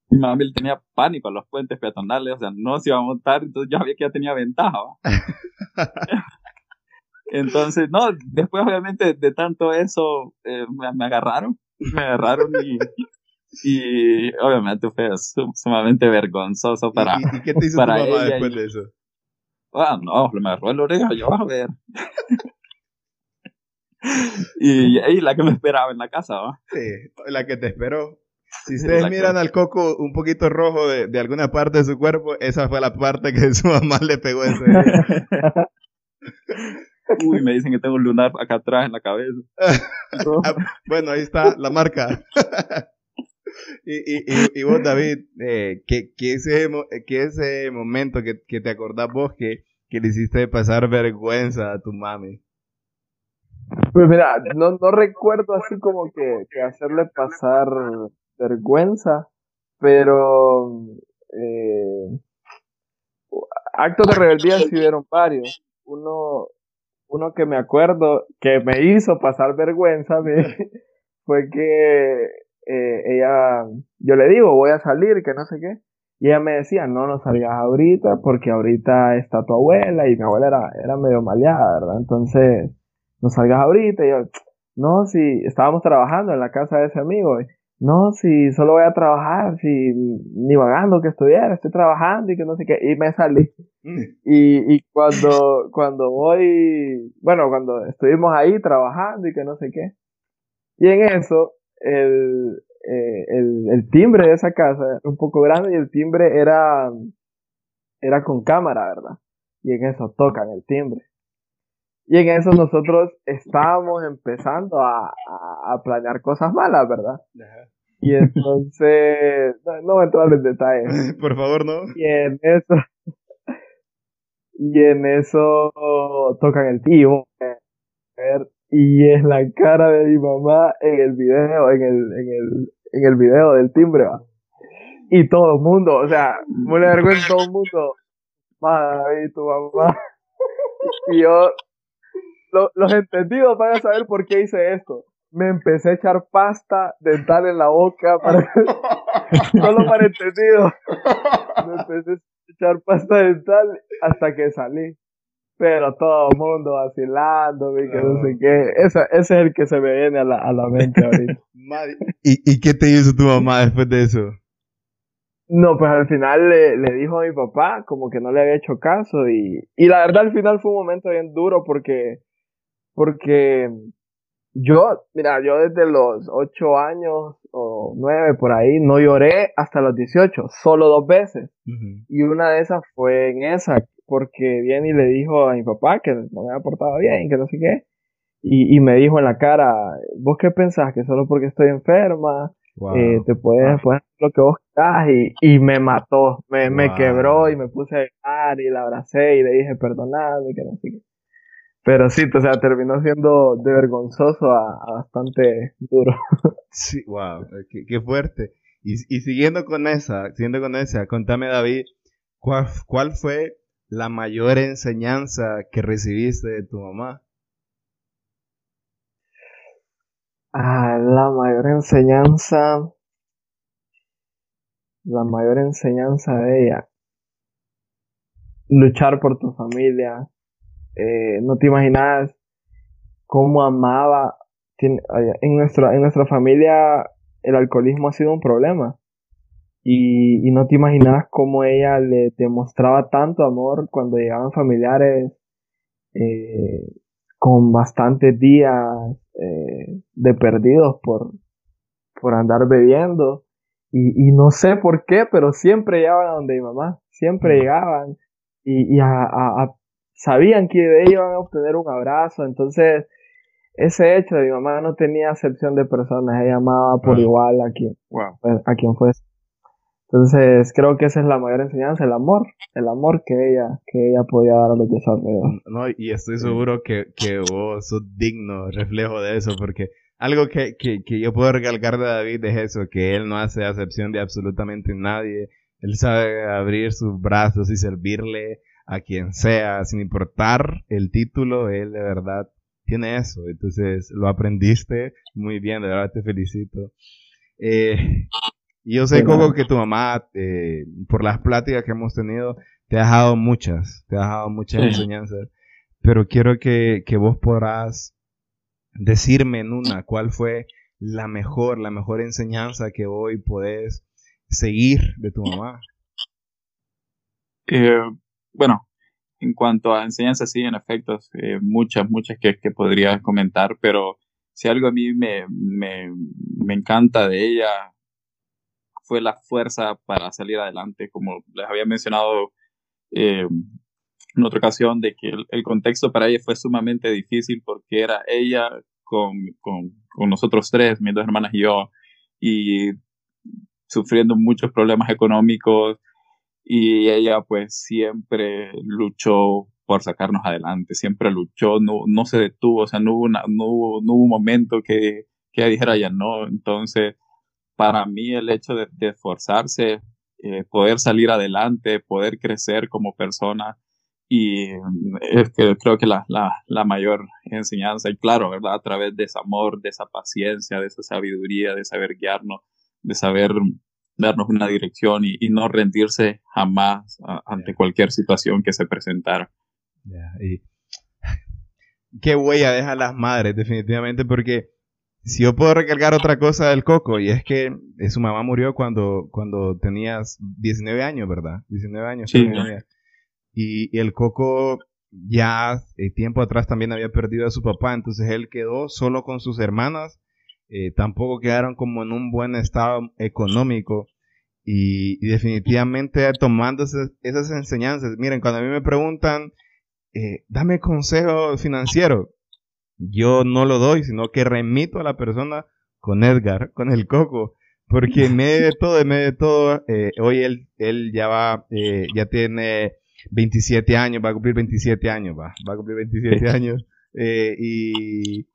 S3: Mi mamá tenía pánico a los puentes peatonales, o sea, no se iba a montar, entonces yo sabía que ya tenía ventaja. Entonces, no, después obviamente de tanto eso eh, me, agarraron, me agarraron y, y obviamente fue sumamente vergonzoso para
S2: ¿Y, qué te hizo para tu mamá después de eso?
S3: Ah, no, me agarró el oreja, yo a ver. y, y, la que me esperaba en la casa, ¿va?
S2: Sí, la que te esperó. Si ustedes miran al coco un poquito rojo de, de, alguna parte de su cuerpo, esa fue la parte que su mamá le pegó ese día.
S3: Uy, me dicen que tengo un lunar acá atrás en la cabeza.
S2: bueno, ahí está la marca. y, y, y, vos, David, eh, ¿qué, qué, ese, qué ese momento que, que, te acordás vos que, que le hiciste pasar vergüenza a tu mami?
S4: Pues mira, no, no recuerdo así como que, que hacerle pasar vergüenza, pero eh, actos de rebeldía sí hubieron varios. Uno, uno que me acuerdo que me hizo pasar vergüenza fue que eh, ella, yo le digo, voy a salir, que no sé qué. Y ella me decía, no, no salgas ahorita porque ahorita está tu abuela y mi abuela era, era medio maleada, ¿verdad? Entonces, no salgas ahorita. Y yo, no, si estábamos trabajando en la casa de ese amigo. No, si solo voy a trabajar, si ni vagando que estuviera, estoy trabajando y que no sé qué. Y me salí. Mm. Y, y cuando, cuando voy, bueno, cuando estuvimos ahí trabajando y que no sé qué. Y en eso, el, eh, el, el, timbre de esa casa era un poco grande y el timbre era, era con cámara, ¿verdad? Y en eso tocan el timbre. Y en eso nosotros estábamos empezando a, a, planear cosas malas, ¿verdad? Y entonces, no, no voy a entrar en detalles.
S2: Por favor, no.
S4: Y en eso, y en eso tocan el tío. Y es la cara de mi mamá en el video, en el, en el, en el video del timbre, va. Y todo el mundo, o sea, muy vergüenza todo el mundo. Madre, y tu mamá. Y yo, los entendidos van a saber por qué hice esto. Me empecé a echar pasta dental en la boca para solo para entendido. Me empecé echar pasta dental hasta que salí. Pero todo el mundo vacilando, que no sé qué. Ese, ese, es el que se me viene a la, a la mente ahorita.
S2: ¿Y, ¿Y qué te hizo tu mamá después de eso?
S4: No, pues al final le, le, dijo a mi papá como que no le había hecho caso y, y la verdad al final fue un momento bien duro porque, porque yo, mira, yo desde los 8 años o 9 por ahí no lloré hasta los 18, solo dos veces. Y una de esas fue en esa, porque viene y le dijo a mi papá que no me había portado bien, que no sé qué. Y, y me dijo en la cara, ¿vos qué pensás? Que solo porque estoy enferma, eh, te puedes, hacer lo que vos quieras. Y, y me mató, me, me quebró y me puse a llorar y la abracé y le dije perdonadme, que no sé qué. Pero sí, o sea, terminó siendo de vergonzoso a, bastante duro.
S2: Sí, wow, qué, fuerte. Y, y, siguiendo con esa, siguiendo con esa, contame David, ¿cuál, ¿cuál fue la mayor enseñanza que recibiste de tu mamá?
S4: Ah, la mayor enseñanza, la mayor enseñanza de ella, luchar por tu familia, eh, no te imaginas cómo amaba. En nuestra, en nuestra familia el alcoholismo ha sido un problema. Y, y no te imaginas cómo ella le demostraba tanto amor cuando llegaban familiares eh, con bastantes días eh, de perdidos por, por andar bebiendo. Y, y no sé por qué, pero siempre llegaban a donde mi mamá, siempre llegaban y, y a, a, sabían que iban a obtener un abrazo. Entonces, ese hecho de mi mamá no tenía acepción de personas, ella amaba por igual a quien, a quien fuese. Entonces, creo que esa es la mayor enseñanza, el amor, el amor que ella, que ella podía dar a los de
S2: No, y estoy seguro que, que vos sos digno reflejo de eso, porque algo que, que, que yo puedo recalcar de David es eso, que él no hace acepción de absolutamente nadie, él sabe abrir sus brazos y servirle a quien sea, sin importar el título, él de verdad tiene eso. Entonces, lo aprendiste muy bien, de verdad te felicito. Eh, yo sé, Coco, que tu mamá, eh, por las pláticas que hemos tenido, te ha dejado muchas, te ha dejado muchas enseñanzas, pero quiero que, que vos podrás decirme en una cuál fue la mejor, la mejor enseñanza que hoy podés seguir de tu mamá.
S3: Eh, bueno, en cuanto a enseñanza, sí, en efecto, eh, muchas, muchas que, que, podría comentar, pero si algo a mí me, me, me, encanta de ella fue la fuerza para salir adelante, como les había mencionado eh, en otra ocasión, de que el, contexto para ella fue sumamente difícil porque era ella con, con, con nosotros tres, mis dos hermanas y yo, y sufriendo muchos problemas económicos, y ella pues siempre luchó por sacarnos adelante, siempre luchó, no, no se detuvo, o sea, no hubo, una, no hubo, no hubo un momento que, que dijera ya no, entonces para mí el hecho de, esforzarse, eh, poder salir adelante, poder crecer como persona, y es que creo que la, la, la, mayor enseñanza, y claro, ¿verdad? A través de ese amor, de esa paciencia, de esa sabiduría, de saber guiarnos, de saber darnos una dirección y, no rendirse jamás ante cualquier situación que se presentara.
S2: Y qué huella deja las madres, definitivamente, porque si yo puedo recargar otra cosa del Coco, y es que eh, su mamá murió cuando, cuando tenías 19 años, ¿verdad? 19 años.
S3: Sí.
S2: Y, y, el Coco ya eh, tiempo atrás también había perdido a su papá, entonces él quedó solo con sus hermanas eh, tampoco quedaron como en un buen estado económico y, definitivamente tomando esas, enseñanzas. Miren, cuando a mí me preguntan, eh, dame consejo financiero, yo no lo doy, sino que remito a la persona con Edgar, con el coco, porque en medio de todo, en medio de todo, eh, hoy él, él ya va, ya tiene 27 años, va a cumplir 27 años, va, va a cumplir 27 años, y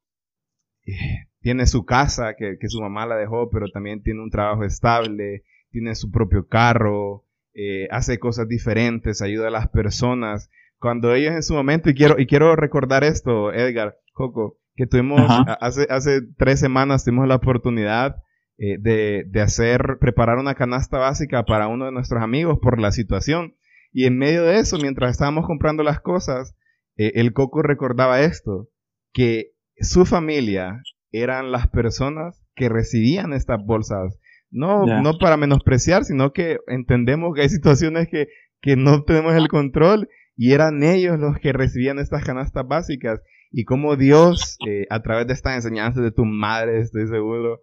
S2: tiene su casa que, su mamá la dejó, pero también tiene un trabajo estable, tiene su propio carro, eh, hace cosas diferentes, ayuda a las personas. Cuando ellos en su momento, y quiero, y quiero recordar esto, Edgar, Coco, que tuvimos, hace, hace tres semanas tuvimos la oportunidad eh, de, de, hacer, preparar una canasta básica para uno de nuestros amigos por la situación. Y en medio de eso, mientras estábamos comprando las cosas, eh, el Coco recordaba esto, que su familia eran las personas que recibían estas bolsas. No, no para menospreciar, sino que entendemos que hay situaciones que, que no tenemos el control y eran ellos los que recibían estas canastas básicas. Y como Dios, eh, a través de estas enseñanzas de tu madre, estoy seguro,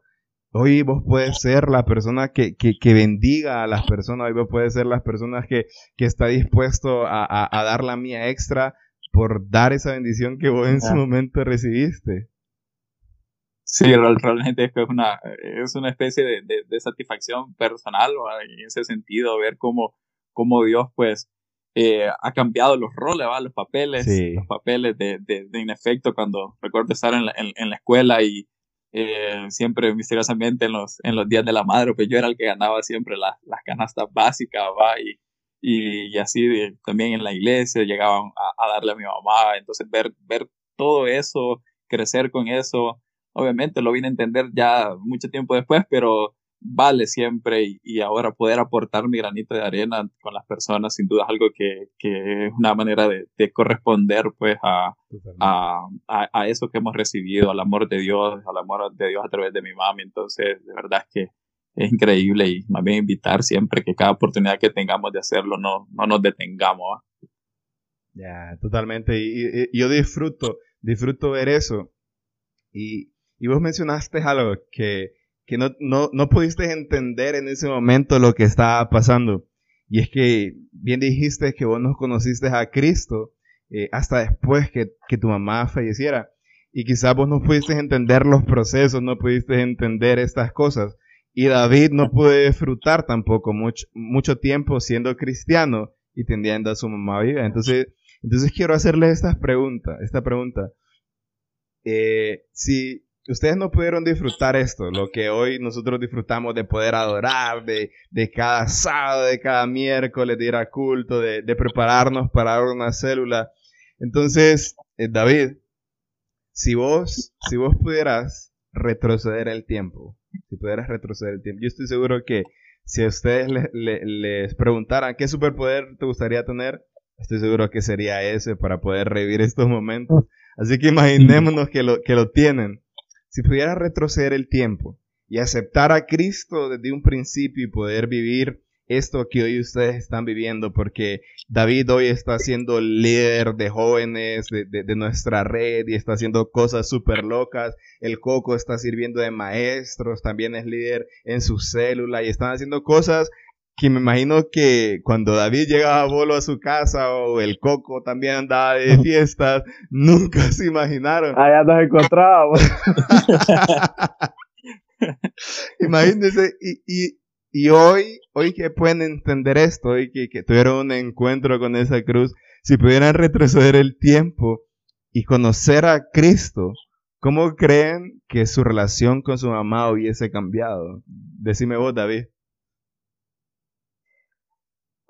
S2: hoy vos puedes ser la persona que, que, que bendiga a las personas, hoy vos puedes ser las personas que, que está dispuesto a, a, dar la mía extra por dar esa bendición que vos en su momento recibiste.
S3: Sí, realmente es una, es una especie de, de, satisfacción personal en ese sentido, ver cómo, cómo Dios pues eh, ha cambiado los roles, los papeles, los papeles de, de, en efecto cuando recuerdo estar en la, en, la escuela y eh, siempre misteriosamente en los, en los días de la madre, pues yo era el que ganaba siempre las canastas básicas, ¿va? Y, y, así también en la iglesia llegaban a, a, darle a mi mamá, entonces ver, ver todo eso, crecer con eso, obviamente lo vine a entender ya mucho tiempo después, pero vale siempre y, ahora poder aportar mi granito de arena con las personas sin duda es algo que, que es una manera de, de corresponder pues a, a, a, eso que hemos recibido, al amor de Dios, al amor de Dios a través de mi mami, entonces de verdad es que es increíble y más bien invitar siempre que cada oportunidad que tengamos de hacerlo no, no nos detengamos.
S2: Ya, totalmente. Y, y, yo disfruto disfruto ver eso. Y, y vos mencionaste algo que, que no, no, no pudiste entender en ese momento lo que estaba pasando. Y es que bien dijiste que vos no conociste a Cristo eh, hasta después que, que, tu mamá falleciera. Y quizás vos no pudiste entender los procesos, no pudiste entender estas cosas. Y David no pudo disfrutar tampoco mucho, mucho tiempo siendo cristiano y teniendo a su mamá viva. Entonces, entonces quiero hacerle esta pregunta, esta pregunta. Eh, si ustedes no pudieron disfrutar esto, lo que hoy nosotros disfrutamos de poder adorar, de, de cada sábado, de cada miércoles, de ir a culto, de, de prepararnos para una célula. Entonces, eh, David, si vos, si vos pudieras retroceder el tiempo, si pudieras retroceder el tiempo, yo estoy seguro que si a ustedes les preguntaran qué superpoder te gustaría tener, estoy seguro que sería ese para poder revivir estos momentos. Así que imaginémonos que lo, que lo tienen. Si pudiera retroceder el tiempo y aceptar a Cristo desde un principio y poder vivir esto que hoy ustedes están viviendo, porque David hoy está siendo líder de jóvenes de, nuestra red y está haciendo cosas súper locas. El Coco está sirviendo de maestros, también es líder en su célula y están haciendo cosas que me imagino que cuando David llegaba a Bolo a su casa o el Coco también andaba de fiestas, nunca se imaginaron.
S4: Allá nos encontrábamos.
S2: Imagínense, y, y, y, hoy, hoy que pueden entender esto, hoy que, que tuvieron un encuentro con esa cruz, si pudieran retroceder el tiempo y conocer a Cristo, ¿cómo creen que su relación con su mamá hubiese cambiado? Decime vos, David.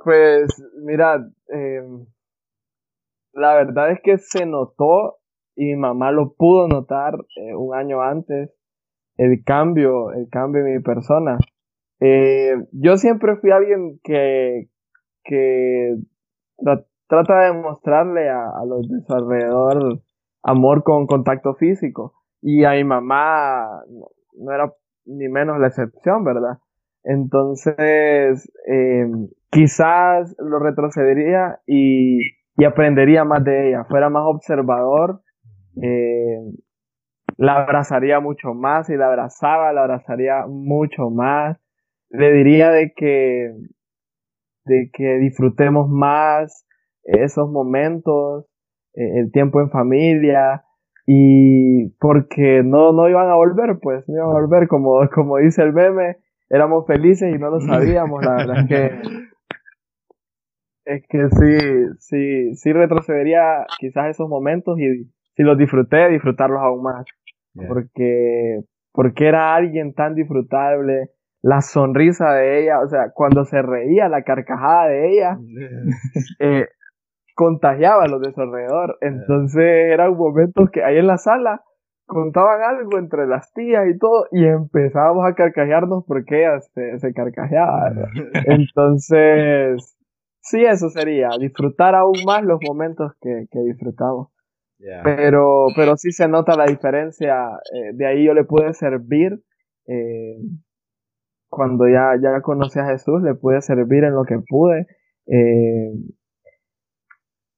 S4: Pues, mira, em, la verdad es que se notó y mi mamá lo pudo notar eh, un año antes el cambio, el cambio en mi persona. Eh, yo siempre fui alguien que, que trata de mostrarle a, los de su alrededor amor con contacto físico. Y a mi mamá no era ni menos la excepción, ¿verdad? Entonces, eh, quizás lo retrocedería y, y, aprendería más de ella, fuera más observador, eh, la abrazaría mucho más, y la abrazaba, la abrazaría mucho más, le diría de que, de que disfrutemos más esos momentos, eh, el tiempo en familia, y porque no, no iban a volver, pues, no iban a volver, como, como dice el meme, éramos felices y no lo sabíamos, la verdad es que es que sí, sí, sí retrocedería quizás esos momentos y si los disfruté, disfrutarlos aún más. Porque, porque era alguien tan disfrutable, la sonrisa de ella, o sea, cuando se reía, la carcajada de ella, eh, contagiaba a los de su alrededor. Entonces eran momentos que ahí en la sala contaban algo entre las tías y todo y empezábamos a carcajearnos porque ella se, se carcajeaba. Entonces, sí, eso sería, disfrutar aún más los momentos que, que disfrutamos. Pero, pero sí se nota la diferencia, eh, de ahí yo le pude servir, eh, cuando ya, ya conocí a Jesús, le pude servir en lo que pude. Eh,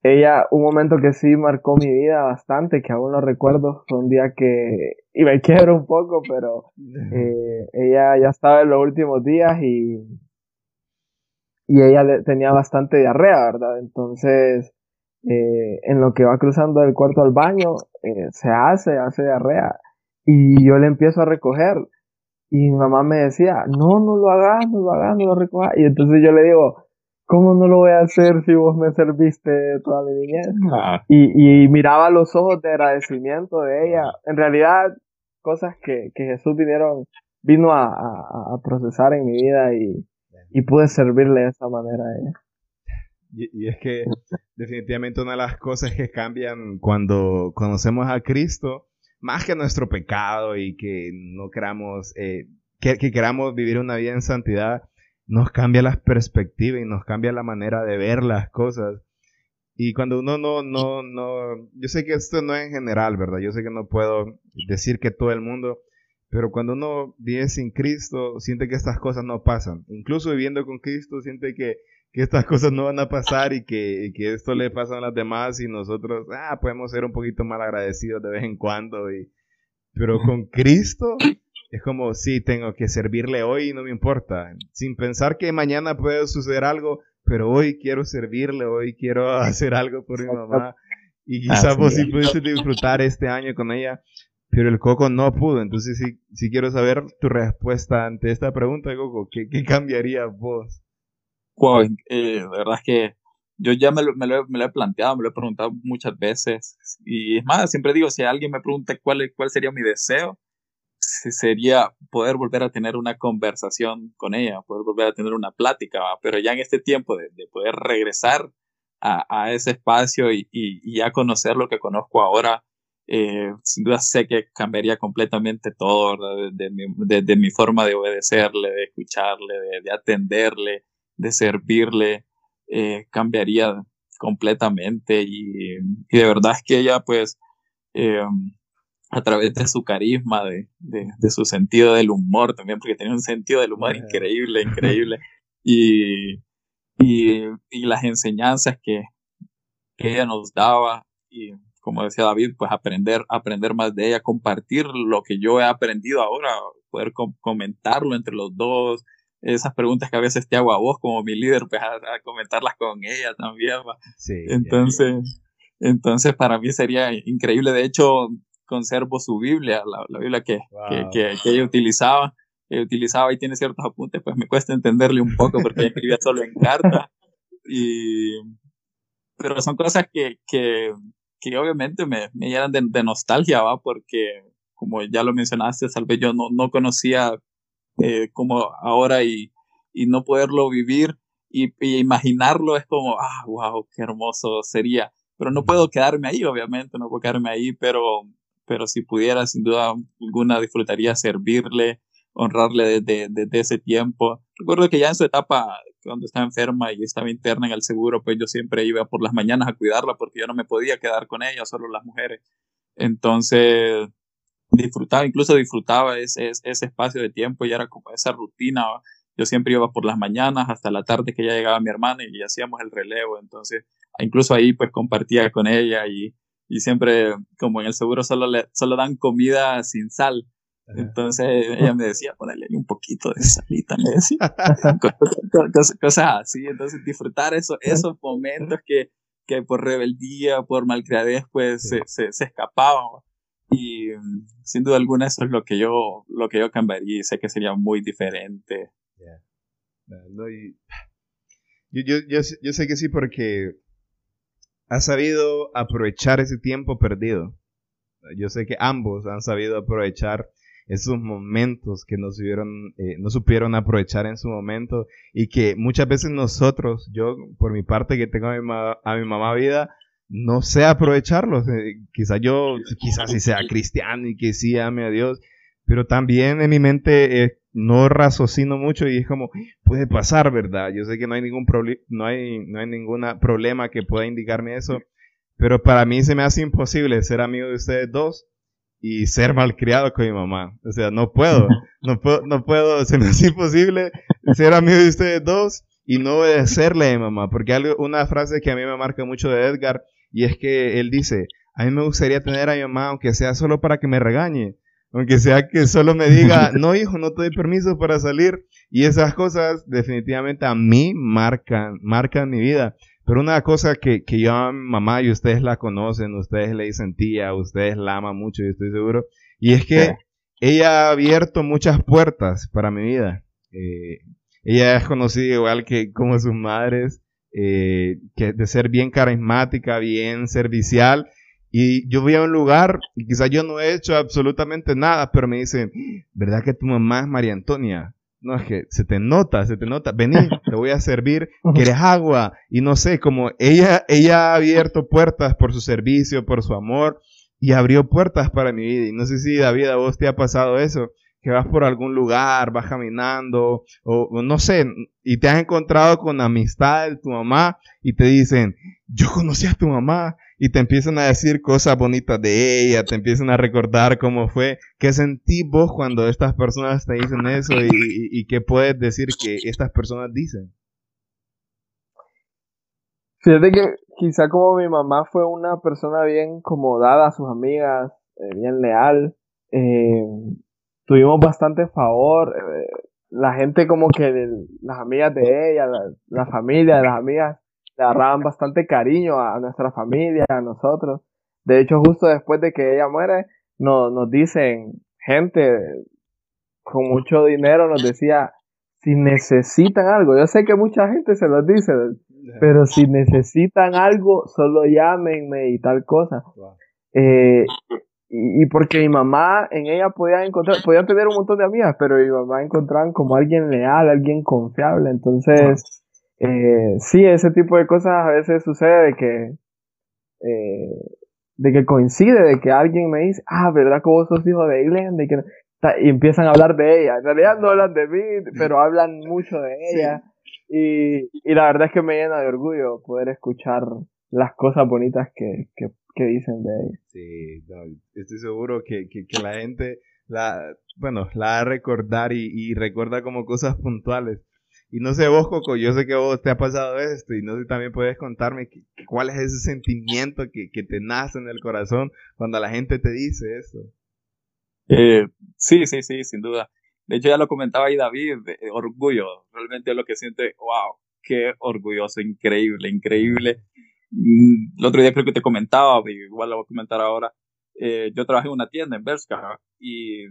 S4: ella, un momento que sí marcó mi vida bastante, que aún lo recuerdo, fue un día que, y me quiero un poco, pero ella ya estaba en los últimos días y, y ella tenía bastante diarrea, ¿verdad? Entonces, eh, en lo que va cruzando del cuarto al baño, eh, se hace, hace diarrea. Y yo le empiezo a recoger. Y mi mamá me decía, no, no lo hagas, no lo hagas, no lo recojas. Y entonces yo le digo, ¿cómo no lo voy a hacer si vos me serviste toda mi niñez? Ah. Y, y, miraba los ojos de agradecimiento de ella. En realidad, cosas que, que Jesús vinieron, vino a, a, a procesar en mi vida y, y pude servirle de esa manera a ella.
S2: Y, es que definitivamente una de las cosas que cambian cuando conocemos a Cristo, más que nuestro pecado y que no queramos, eh, que, queramos vivir una vida en santidad, nos cambia la perspectiva y nos cambia la manera de ver las cosas. Y cuando uno no, no, no, yo sé que esto no es en general, ¿verdad? Yo sé que no puedo decir que todo el mundo, pero cuando uno vive sin Cristo, siente que estas cosas no pasan. Incluso viviendo con Cristo, siente que que estas cosas no van a pasar y que, que esto le pasa a las demás y nosotros, ah, podemos ser un poquito mal agradecidos de vez en cuando. Y, pero con Cristo es como, sí, tengo que servirle hoy y no me importa. Sin pensar que mañana puede suceder algo, pero hoy quiero servirle, hoy quiero hacer algo por mi mamá. Y quizás vos sí pudiste disfrutar este año con ella, pero el Coco no pudo. Entonces sí, sí quiero saber tu respuesta ante esta pregunta, Coco. ¿Qué, qué cambiaría vos?
S3: Wow, eh, la verdad es que yo ya me lo, me, lo, me lo, he planteado, me lo he preguntado muchas veces. Y es más, siempre digo, si alguien me pregunta cuál, cuál sería mi deseo, sería poder volver a tener una conversación con ella, poder volver a tener una plática, pero ya en este tiempo de, de poder regresar a, a, ese espacio y, y, y, ya conocer lo que conozco ahora, eh, sin duda sé que cambiaría completamente todo, de, mi, de, mi, forma de obedecerle, de escucharle, de, atenderle, de servirle, eh, cambiaría completamente. Y, y, de verdad es que ella pues eh, a través de su carisma, de, su sentido del humor también, porque tenía un sentido del humor increíble, increíble. Y, y, y las enseñanzas que, que, ella nos daba, y como decía David, pues aprender, aprender más de ella, compartir lo que yo he aprendido ahora, poder comentarlo entre los dos, esas preguntas que a veces te hago a vos como mi líder, pues a, comentarlas con ella también. Sí, entonces, entonces para mí sería increíble. De hecho, conservo su Biblia, la, Biblia que, que, que, ella utilizaba, utilizaba y tiene ciertos apuntes, pues me cuesta entenderle un poco porque ella escribía solo en carta. Y, pero son cosas que, que, que obviamente me, me llenan de, nostalgia, ¿va? Porque, como ya lo mencionaste, tal vez yo no, no conocía eh, como ahora y, y no poderlo vivir y, y, imaginarlo es como, ah, wow, qué hermoso sería. Pero no puedo quedarme ahí, obviamente, no puedo quedarme ahí, pero pero si pudiera, sin duda alguna, disfrutaría servirle, honrarle desde, desde ese tiempo. Recuerdo que ya en su etapa, cuando estaba enferma y estaba interna en el seguro, pues yo siempre iba por las mañanas a cuidarla porque yo no me podía quedar con ella, solo las mujeres. Entonces, disfrutaba, incluso disfrutaba ese, ese espacio de tiempo y era como esa rutina. Yo siempre iba por las mañanas hasta la tarde que ya llegaba mi hermana y hacíamos el relevo. Entonces, incluso ahí pues compartía con ella y y siempre, como en el seguro solo, le, solo dan comida sin sal. Entonces ella me decía, ponerle un poquito de salita, me decía. cosas, así. Entonces disfrutar eso, esos momentos que, que por rebeldía, por malcriadez, pues se, se, se, escapaban. Y sin duda alguna eso es lo que yo, lo que yo cambiaría y sé que sería muy diferente.
S2: yo, yo, yo, yo sé que sí porque ha sabido aprovechar ese tiempo perdido. Yo sé que ambos han sabido aprovechar esos momentos que no, eh, no supieron aprovechar en su momento y que muchas veces nosotros, yo por mi parte que tengo a mi, a mi mamá vida, no sé aprovecharlos. Eh, quizás yo, quizás si sea cristiano y que sí ame a Dios, pero también en mi mente eh, no raciocino mucho y es como, puede pasar, ¿verdad? Yo sé que no hay ningún no hay, no hay ningún problema que pueda indicarme eso, pero para mí se me hace imposible ser amigo de ustedes dos y ser malcriado con mi mamá. O sea, no puedo, no puedo, no puedo, se me hace imposible ser amigo de ustedes dos y no obedecerle a mi mamá, porque algo, una frase que a mí me marca mucho de Edgar y es que él dice, a mí me gustaría tener a mi mamá, aunque sea solo para que me regañe, aunque sea que solo me diga, no hijo, no te doy permiso para salir. Y esas cosas definitivamente a mí marcan, marcan mi vida. Pero una cosa que, que yo a mi mamá, y ustedes la conocen, ustedes le dicen tía, ustedes la aman mucho, y estoy seguro. Y es que ella ha abierto muchas puertas para mi vida. Eh, ella es conocida igual que como sus madres, eh, que de ser bien carismática, bien servicial. Y yo voy a un lugar y quizás yo no he hecho absolutamente nada, pero me dicen, ¿verdad que tu mamá es María Antonia? No, es que se te nota, se te nota. Vení, te voy a servir, ¿quieres agua? Y no sé, como ella, ella ha abierto puertas por su servicio, por su amor, y abrió puertas para mi vida. Y no sé si David, a vos te ha pasado eso, que vas por algún lugar, vas caminando, o, o no sé, y te has encontrado con amistad de tu mamá, y te dicen, yo conocí a tu mamá, y te empiezan a decir cosas bonitas de ella, te empiezan a recordar cómo fue. ¿Qué sentí vos cuando estas personas te dicen eso y, qué puedes decir que estas personas dicen?
S4: Fíjate que quizá como mi mamá fue una persona bien como dada a sus amigas, eh, bien leal, eh, tuvimos bastante favor. Eh, la gente como que las amigas de ella, la, familia de las amigas, le agarraban bastante cariño a, nuestra familia, a nosotros. De hecho, justo después de que ella muere, nos, nos dicen, gente con mucho dinero nos decía, si necesitan algo, yo sé que mucha gente se los dice, pero si necesitan algo, solo llámenme y tal cosa. Eh, y, porque mi mamá en ella podía encontrar, podía tener un montón de amigas, pero mi mamá encontraban como alguien leal, alguien confiable. Entonces, eh, sí, ese tipo de cosas a veces sucede de que, eh, de que coincide, de que alguien me dice, ah, ¿verdad que vos sos hijo de Glenn? De que, y empiezan a hablar de ella. En realidad no hablan de mí, pero hablan mucho de ella. Y, y la verdad es que me llena de orgullo poder escuchar las cosas bonitas que, que, que dicen de ella.
S2: Sí, estoy seguro que, que, que, la gente la, bueno, la va a recordar y, y, recuerda como cosas puntuales. Y no sé vos, Coco, yo sé que vos te ha pasado esto y no sé, también puedes contarme cuál es ese sentimiento que, que te nace en el corazón cuando la gente te dice eso.
S3: Eh, sí, sí, sí, sin duda. De hecho, ya lo comentaba ahí David, orgullo. Realmente lo que siente, wow, qué orgulloso, increíble, increíble. Mm, el otro día creo que te comentaba, igual lo voy a comentar ahora. Eh, yo trabajé en una tienda en Berska y,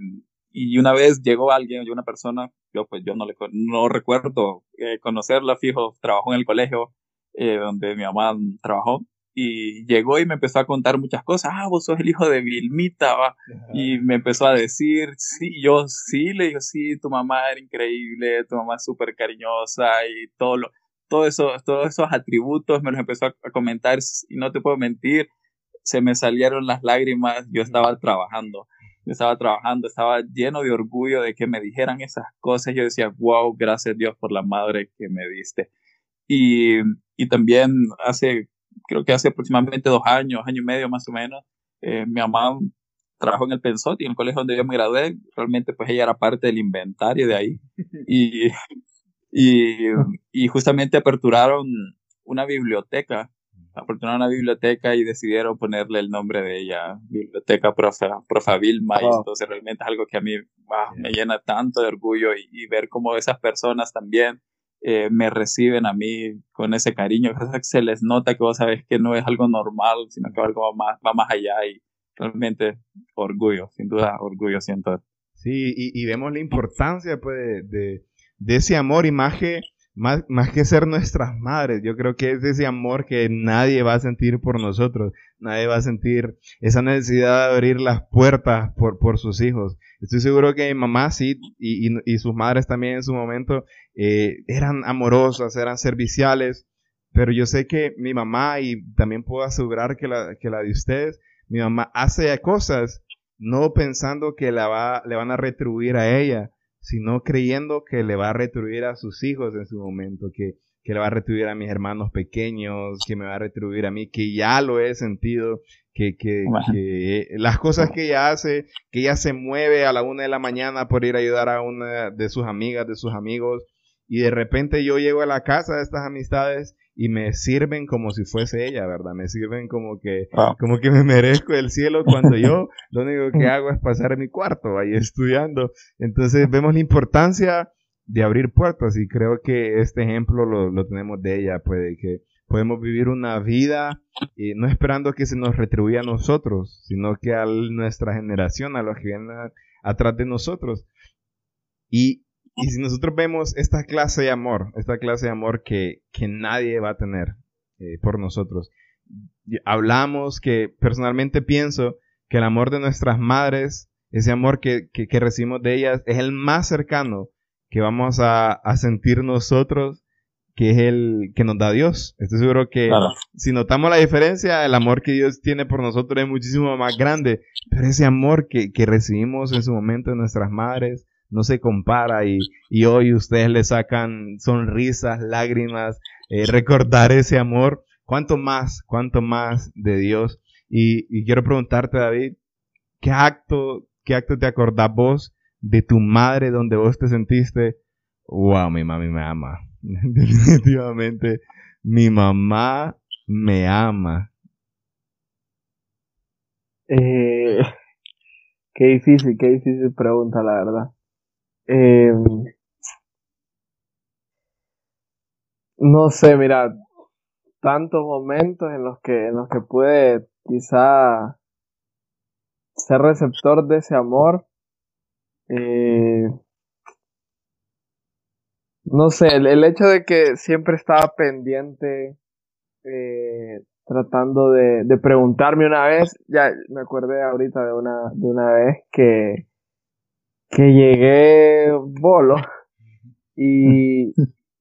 S3: y una vez llegó alguien, una persona, yo pues yo no, le, no recuerdo eh, conocerla, fijo, trabajó en el colegio eh, donde mi mamá trabajó y llegó y me empezó a contar muchas cosas. Ah, vos sos el hijo de Vilmita, va. Y me empezó a decir, sí, yo sí, le digo, sí, tu mamá era increíble, tu mamá es súper cariñosa y todo lo, todo eso, todos esos atributos me los empezó a, comentar y no te puedo mentir, se me salieron las lágrimas, yo estaba trabajando. Yo estaba trabajando, estaba lleno de orgullo de que me dijeran esas cosas. Yo decía, wow, gracias Dios por la madre que me diste. Y, y también hace creo que hace aproximadamente dos años, año y medio más o menos, eh, mi mamá trabajó en el Pensotti, en el colegio donde yo me gradué. Realmente, pues ella era parte del inventario de ahí. Y, y, y justamente aperturaron una biblioteca. Aperturaron una biblioteca y decidieron ponerle el nombre de ella, Biblioteca Profa, Profa Vilma. Y entonces realmente es algo que a mí me llena tanto de orgullo y, y ver cómo esas personas también eh, me reciben a mí con ese cariño, se les nota que vos sabes que no es algo normal, sino que algo va más, va más allá y realmente orgullo, sin duda orgullo siento.
S2: Sí, y, vemos la importancia pues, de, de, ese amor y más que, más, más que ser nuestras madres, yo creo que es ese amor que nadie va a sentir por nosotros, nadie va a sentir esa necesidad de abrir las puertas por, por sus hijos. Estoy seguro que mi mamá sí, y, y, sus madres también en su momento, eh, eran amorosas, eran serviciales, pero yo sé que mi mamá, y también puedo asegurar que la, que la de ustedes, mi mamá hace cosas no pensando que la va, le van a retribuir a ella, sino creyendo que le va a retribuir a sus hijos en su momento, que, que le va a retribuir a mis hermanos pequeños, que me va a retribuir a mí, que ya lo he sentido, que, que, que, las cosas que ella hace, que ella se mueve a la una de la mañana por ir a ayudar a una de sus amigas, de sus amigos, y de repente yo llego a la casa de estas amistades y me sirven como si fuese ella, ¿verdad? Me sirven como que, ah. como que me merezco el cielo cuando yo lo único que hago es pasar en mi cuarto ahí estudiando. Entonces vemos la importancia de abrir puertas y creo que este ejemplo lo, lo tenemos de ella, puede que podemos vivir una vida y no esperando que se nos retribuya a nosotros, sino que a nuestra generación, a los que vienen atrás de nosotros. Y, y, si nosotros vemos esta clase de amor, esta clase de amor que, que nadie va a tener eh, por nosotros, hablamos que personalmente pienso que el amor de nuestras madres, ese amor que, que, que recibimos de ellas, es el más cercano que vamos a, a sentir nosotros que es el que nos da Dios. Estoy seguro que si notamos la diferencia, el amor que Dios tiene por nosotros es muchísimo más grande, pero ese amor que, que recibimos en su momento de nuestras madres no se compara y, y hoy ustedes le sacan sonrisas, lágrimas, eh, recordar ese amor. ¿Cuánto más, cuánto más de Dios? Y, quiero preguntarte, David, ¿qué acto, qué acto te acordás vos de tu madre donde vos te sentiste, wow, mi mami me ama? definitivamente mi mamá me ama?
S4: Eh, qué difícil, qué difícil pregunta, la verdad. Eh, no sé, mira, tantos momentos en los que, en los que puede quizá ser receptor de ese amor. Eh, no sé, el, hecho de que siempre estaba pendiente, eh, tratando de, de, preguntarme una vez, ya me acordé ahorita de una, de una vez que, que llegué bolo y,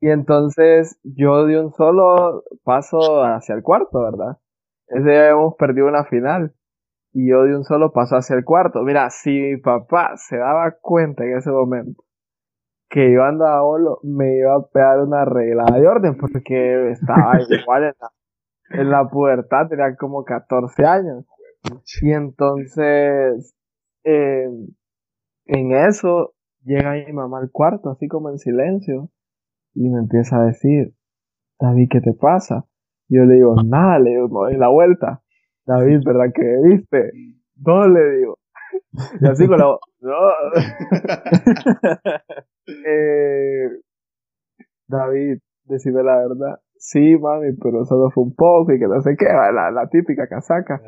S4: y entonces yo de un solo paso hacia el cuarto, ¿verdad? Ese día hemos perdido una final y yo de un solo paso hacia el cuarto. Mira, si mi papá se daba cuenta en ese momento que yo andaba bolo, me iba a pegar una regla de orden porque estaba igual en la, en la pubertad, tenía como 14 años. Y entonces, eh, en eso, llega mi mamá al cuarto, así como en silencio, y me empieza a decir, David, ¿qué te pasa? Yo le digo, nada, le digo, doy la vuelta. David, ¿verdad que viste? No, le digo. Y así con la voz, no. eh, David, decime la verdad. Sí, mami, pero solo fue un poco y que no sé qué, la típica casaca.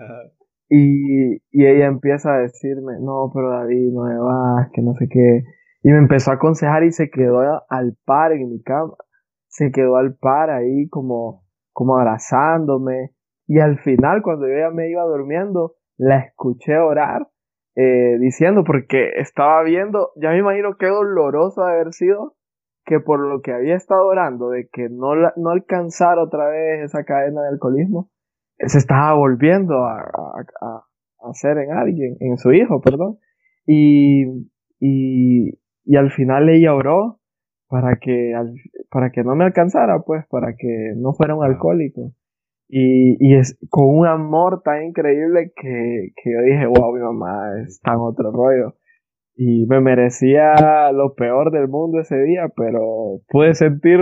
S4: Y, y ella empieza a decirme, no, pero David, no me vas, que no sé qué. Y me empezó a aconsejar y se quedó al par en mi cama. Se quedó al par ahí como, como abrazándome. Y al final, cuando yo ya me iba durmiendo, la escuché orar, eh, diciendo, porque estaba viendo, ya me imagino qué doloroso haber sido, que por lo que había estado orando, de que no, no alcanzara otra vez esa cadena de alcoholismo, se estaba volviendo a, a, hacer en alguien, en su hijo, perdón. Y, y, y al final ella oró para que, para que no me alcanzara, pues, para que no fuera un alcohólico. Y, y es con un amor tan increíble que, que yo dije, wow, mi mamá está en otro rollo. Y me merecía lo peor del mundo ese día, pero pude sentir,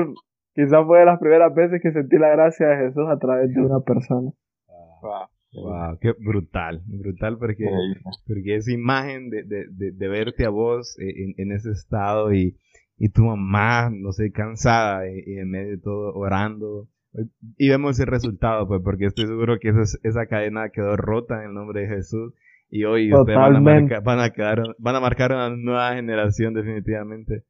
S4: quizás fue de las primeras veces que sentí la gracia de Jesús a través de una persona.
S2: Wow. Wow, qué brutal, brutal porque, porque esa imagen de, de, de, verte a vos en, en ese estado y, y, tu mamá, no sé, cansada y, en medio de todo orando. Y vemos el resultado, pues, porque estoy seguro que esa, esa cadena quedó rota en el nombre de Jesús. Y hoy ustedes van a, marcar, van, a quedar, van a marcar una nueva generación definitivamente.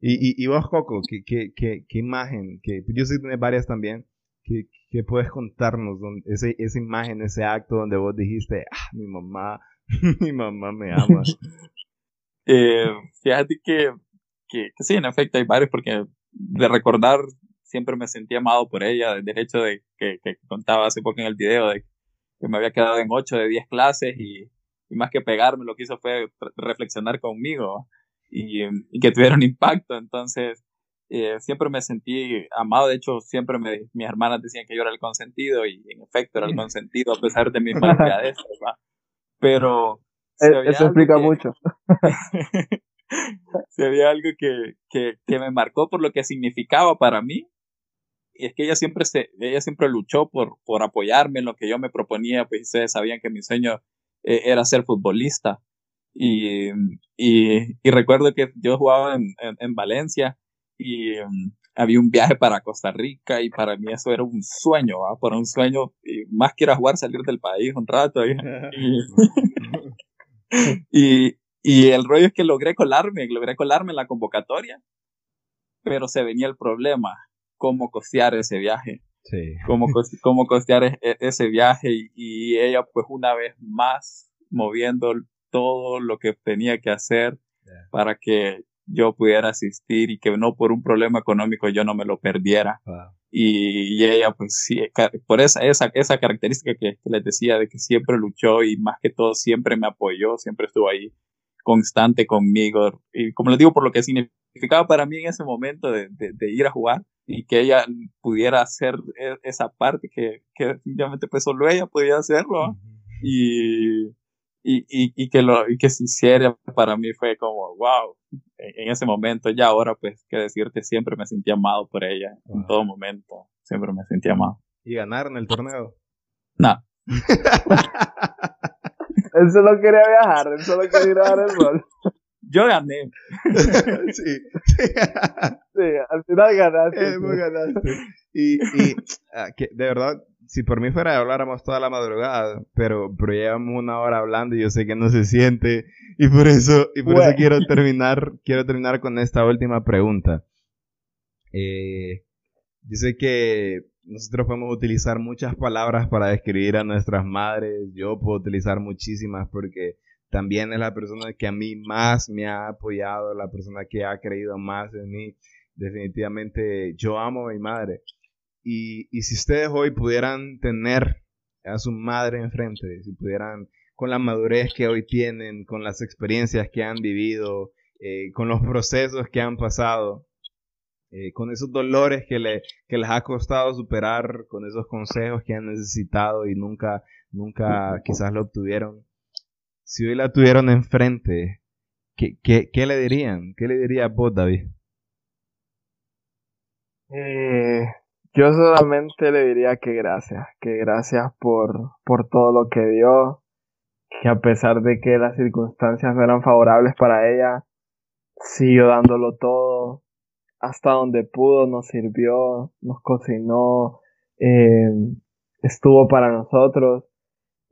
S2: Y, y, y vos, Coco, ¿qué, qué, qué, qué imagen? Que, yo sé que tienes varias también. ¿Qué, ¿Qué, puedes contarnos? Ese, esa imagen, ese acto donde vos dijiste, ah, mi mamá, mi mamá me ama.
S3: eh, fíjate que, que, sí, en efecto hay varios, porque de recordar siempre me sentí amado por ella, del hecho de que, contaba hace poco en el video, de que me había quedado en 8 de 10 clases y, y más que pegarme, lo que hizo fue reflexionar conmigo y, y que tuvieron impacto. Entonces, eh, siempre me sentí amado, de hecho siempre me, mis hermanas decían que yo era el consentido y en efecto era el consentido a pesar de mis malcriadezas, Pero...
S4: E, eso explica mucho.
S3: si había algo que, que, que, me marcó por lo que significaba para mí, y es que ella siempre, se, ella siempre luchó por, por apoyarme en lo que yo me proponía, pues ustedes sabían que mi sueño eh, era ser futbolista. Y, y, y, recuerdo que yo jugaba en, en Valencia y um, había un viaje para Costa Rica y para mí eso era un sueño, ¿va? Para un sueño, y más que ir a jugar, salir del país un rato. Y, y, el rollo es que logré colarme, logré colarme en la convocatoria, pero se venía el problema, cómo costear ese viaje. Sí. Cómo, cómo costear e, e, ese viaje y, y ella pues una vez más moviendo todo lo que tenía que hacer para que yo pudiera asistir y que no por un problema económico yo no me lo perdiera. Y, ella, pues sí, por esa, esa, esa característica que, les decía de que siempre luchó y más que todo siempre me apoyó, siempre estuvo ahí constante conmigo. Y como les digo, por lo que significaba para mí en ese momento de, de, ir a jugar y que ella pudiera hacer e, esa parte que, que definitivamente pues solo ella podía hacerlo. Y y, y, y, que lo y que se hiciera para mí fue como wow en, ese momento ya ahora pues que decirte siempre me sentí amado por ella en todo momento siempre me sentí amado.
S2: Y ganaron el torneo.
S3: No.
S4: Él solo quería viajar él solo quería ir a dar el rol
S3: yo gané.
S2: Sí.
S4: Sí al final ganaste
S2: eh, ganaste. Y, y ah, que, de verdad si por mí fuera, habláramos toda la madrugada, pero, pero llevamos una hora hablando y yo sé que no se siente. Y por eso, y por eso quiero terminar, quiero terminar con esta última pregunta. Eh, yo sé que nosotros podemos utilizar muchas palabras para describir a nuestras madres. Yo puedo utilizar muchísimas porque también es la persona que a mí más me ha apoyado, la persona que ha creído más en mí. Definitivamente yo amo a mi madre. Y, y si ustedes hoy pudieran tener a su madre enfrente, si pudieran, con la madurez que hoy tienen, con las experiencias que han vivido, eh, con los procesos que han pasado, eh, con esos dolores que, le, que les ha costado superar, con esos consejos que han necesitado y nunca, nunca quizás lo obtuvieron. Si hoy la tuvieron enfrente, ¿qué, qué, qué le dirían? ¿Qué le diría a vos, David?
S4: Eh, yo solamente le diría que gracias, que gracias por, por todo lo que dio, que a pesar de que las circunstancias no eran favorables para ella, siguió dándolo todo, hasta donde pudo, nos sirvió, nos cocinó, eh, estuvo para nosotros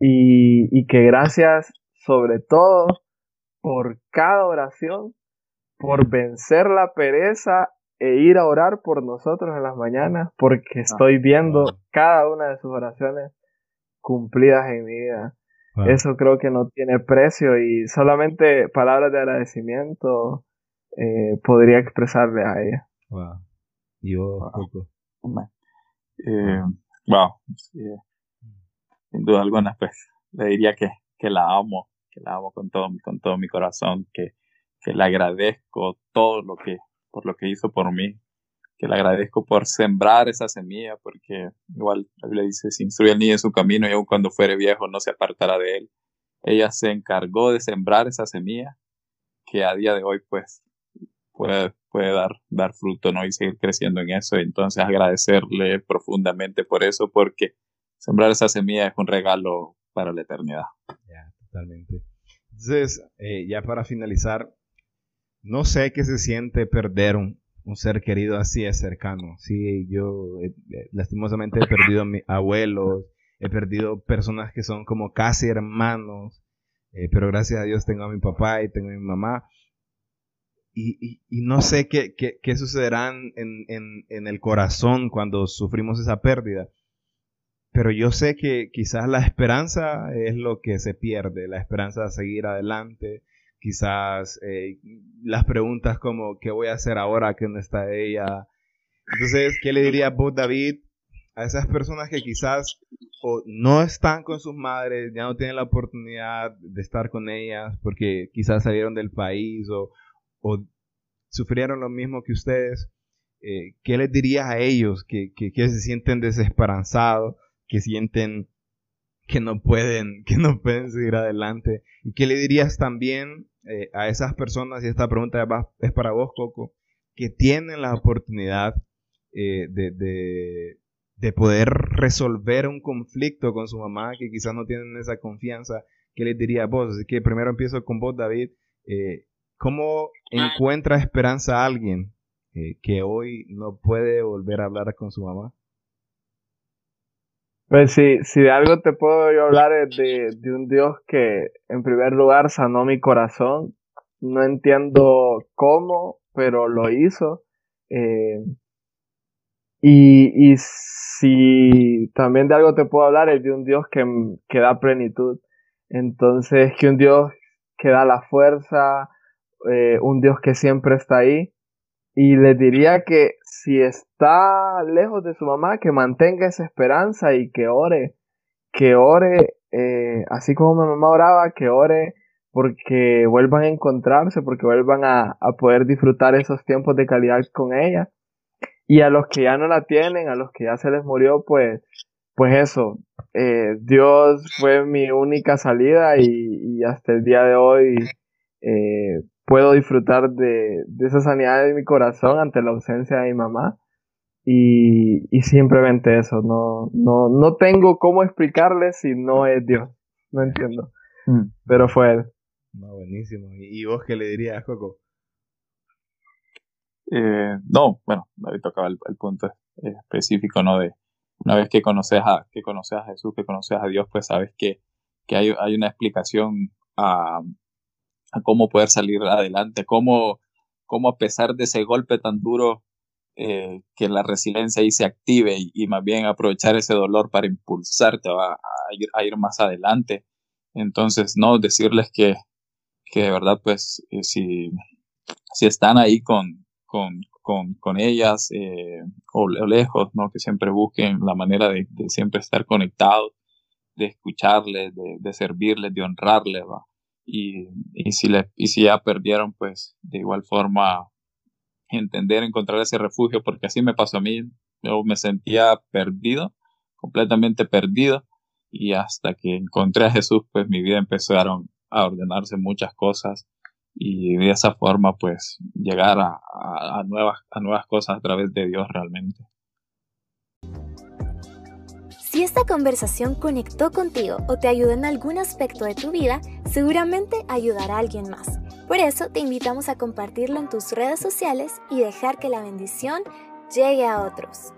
S4: y, y que gracias sobre todo por cada oración, por vencer la pereza e ir a orar por nosotros en las mañanas porque ah, estoy viendo cada una de sus oraciones cumplidas en mi vida. Eso creo que no tiene precio y solamente palabras de agradecimiento eh, podría expresarle a ella.
S2: Wow. Y vos,
S3: eh, wow. Sin duda alguna, pues le diría que, que la amo, que la amo con todo, con todo mi corazón, que, que le agradezco todo lo que por lo que hizo por mí, que le agradezco por sembrar esa semilla, porque igual la Biblia dice, si instruye al niño en su camino y aun cuando fuere viejo no se apartará de él. Ella se encargó de sembrar esa semilla que a día de hoy pues puede, puede dar, dar fruto, ¿no? Y seguir creciendo en eso. Entonces agradecerle profundamente por eso, porque sembrar esa semilla es un regalo para la eternidad.
S2: Ya, totalmente. Entonces, eh, ya para finalizar, no sé qué se siente perder un, ser querido así de cercano. Sí, yo eh, eh, lastimosamente he perdido a mis abuelos, he perdido personas que son como casi hermanos, eh, pero gracias a Dios tengo a mi papá y tengo a mi mamá. Y, no sé qué, qué, sucederán en, en, el corazón cuando sufrimos esa pérdida. Pero yo sé que quizás la esperanza es lo que se pierde, la esperanza de seguir adelante, quizás eh, las preguntas como ¿qué voy a hacer ahora que no está ella? Entonces, ¿qué le diría vos, David, a esas personas que quizás o no están con sus madres, ya no tienen la oportunidad de estar con ellas porque quizás salieron del país o, sufrieron lo mismo que ustedes? Eh, ¿Qué les dirías a ellos que, que se sienten desesperanzados, que sienten que no pueden, que no pueden seguir adelante. ¿Y qué le dirías también eh, a esas personas, y esta pregunta es para vos, Coco, que tienen la oportunidad eh, de, de, poder resolver un conflicto con su mamá, que quizás no tienen esa confianza, ¿qué les diría a vos? Así que primero empiezo con vos, David. Eh, ¿Cómo encuentra esperanza a alguien que hoy no puede volver a hablar con su mamá?
S4: Pues sí, si de algo te puedo yo hablar es de, de un Dios que en primer lugar sanó mi corazón. No entiendo cómo, pero lo hizo. Eh, y, y si también de algo te puedo hablar es de un Dios que, que da plenitud. Entonces, que un Dios que da la fuerza, eh, un Dios que siempre está ahí. Y le diría que si está lejos de su mamá, que mantenga esa esperanza y que ore, que ore, eh, así como mi mamá oraba, que ore porque vuelvan a encontrarse, porque vuelvan a, a poder disfrutar esos tiempos de calidad con ella. Y a los que ya no la tienen, a los que ya se les murió, pues pues eso, eh, Dios fue mi única salida y, hasta el día de hoy eh, puedo disfrutar de, esa sanidad de mi corazón ante la ausencia de mi mamá. Y, simplemente eso, no, no, no tengo cómo explicarle si no es Dios, no entiendo, mm. pero fue Él.
S2: No, buenísimo. ¿Y vos qué le dirías, Coco?
S3: Eh, no, bueno, David tocaba el, punto específico, ¿no? De una vez que conoces a, que conoces a Jesús, que conoces a Dios, pues sabes que, que hay, hay una explicación a, cómo poder salir adelante, cómo, cómo a pesar de ese golpe tan duro, eh, que la resiliencia ahí se active y, más bien aprovechar ese dolor para impulsarte a, ir, a ir más adelante. Entonces, no, decirles que, que de verdad, pues, eh, si, si están ahí con, con, con, con ellas eh, o, lejos, ¿no? Que siempre busquen la manera de, siempre estar conectados, de escucharles, de, de servirles, de honrarles. Y, y, si le, y si ya perdieron, pues de igual forma entender, encontrar ese refugio, porque así me pasó a mí, yo me sentía perdido, completamente perdido, y hasta que encontré a Jesús, pues mi vida empezaron a ordenarse muchas cosas y de esa forma pues llegar a, nuevas, a nuevas cosas a través de Dios realmente.
S1: Si esta conversación conectó contigo o te ayudó en algún aspecto de tu vida, seguramente ayudará a alguien más. Por eso te invitamos a compartirlo en tus redes sociales y dejar que la bendición llegue a otros.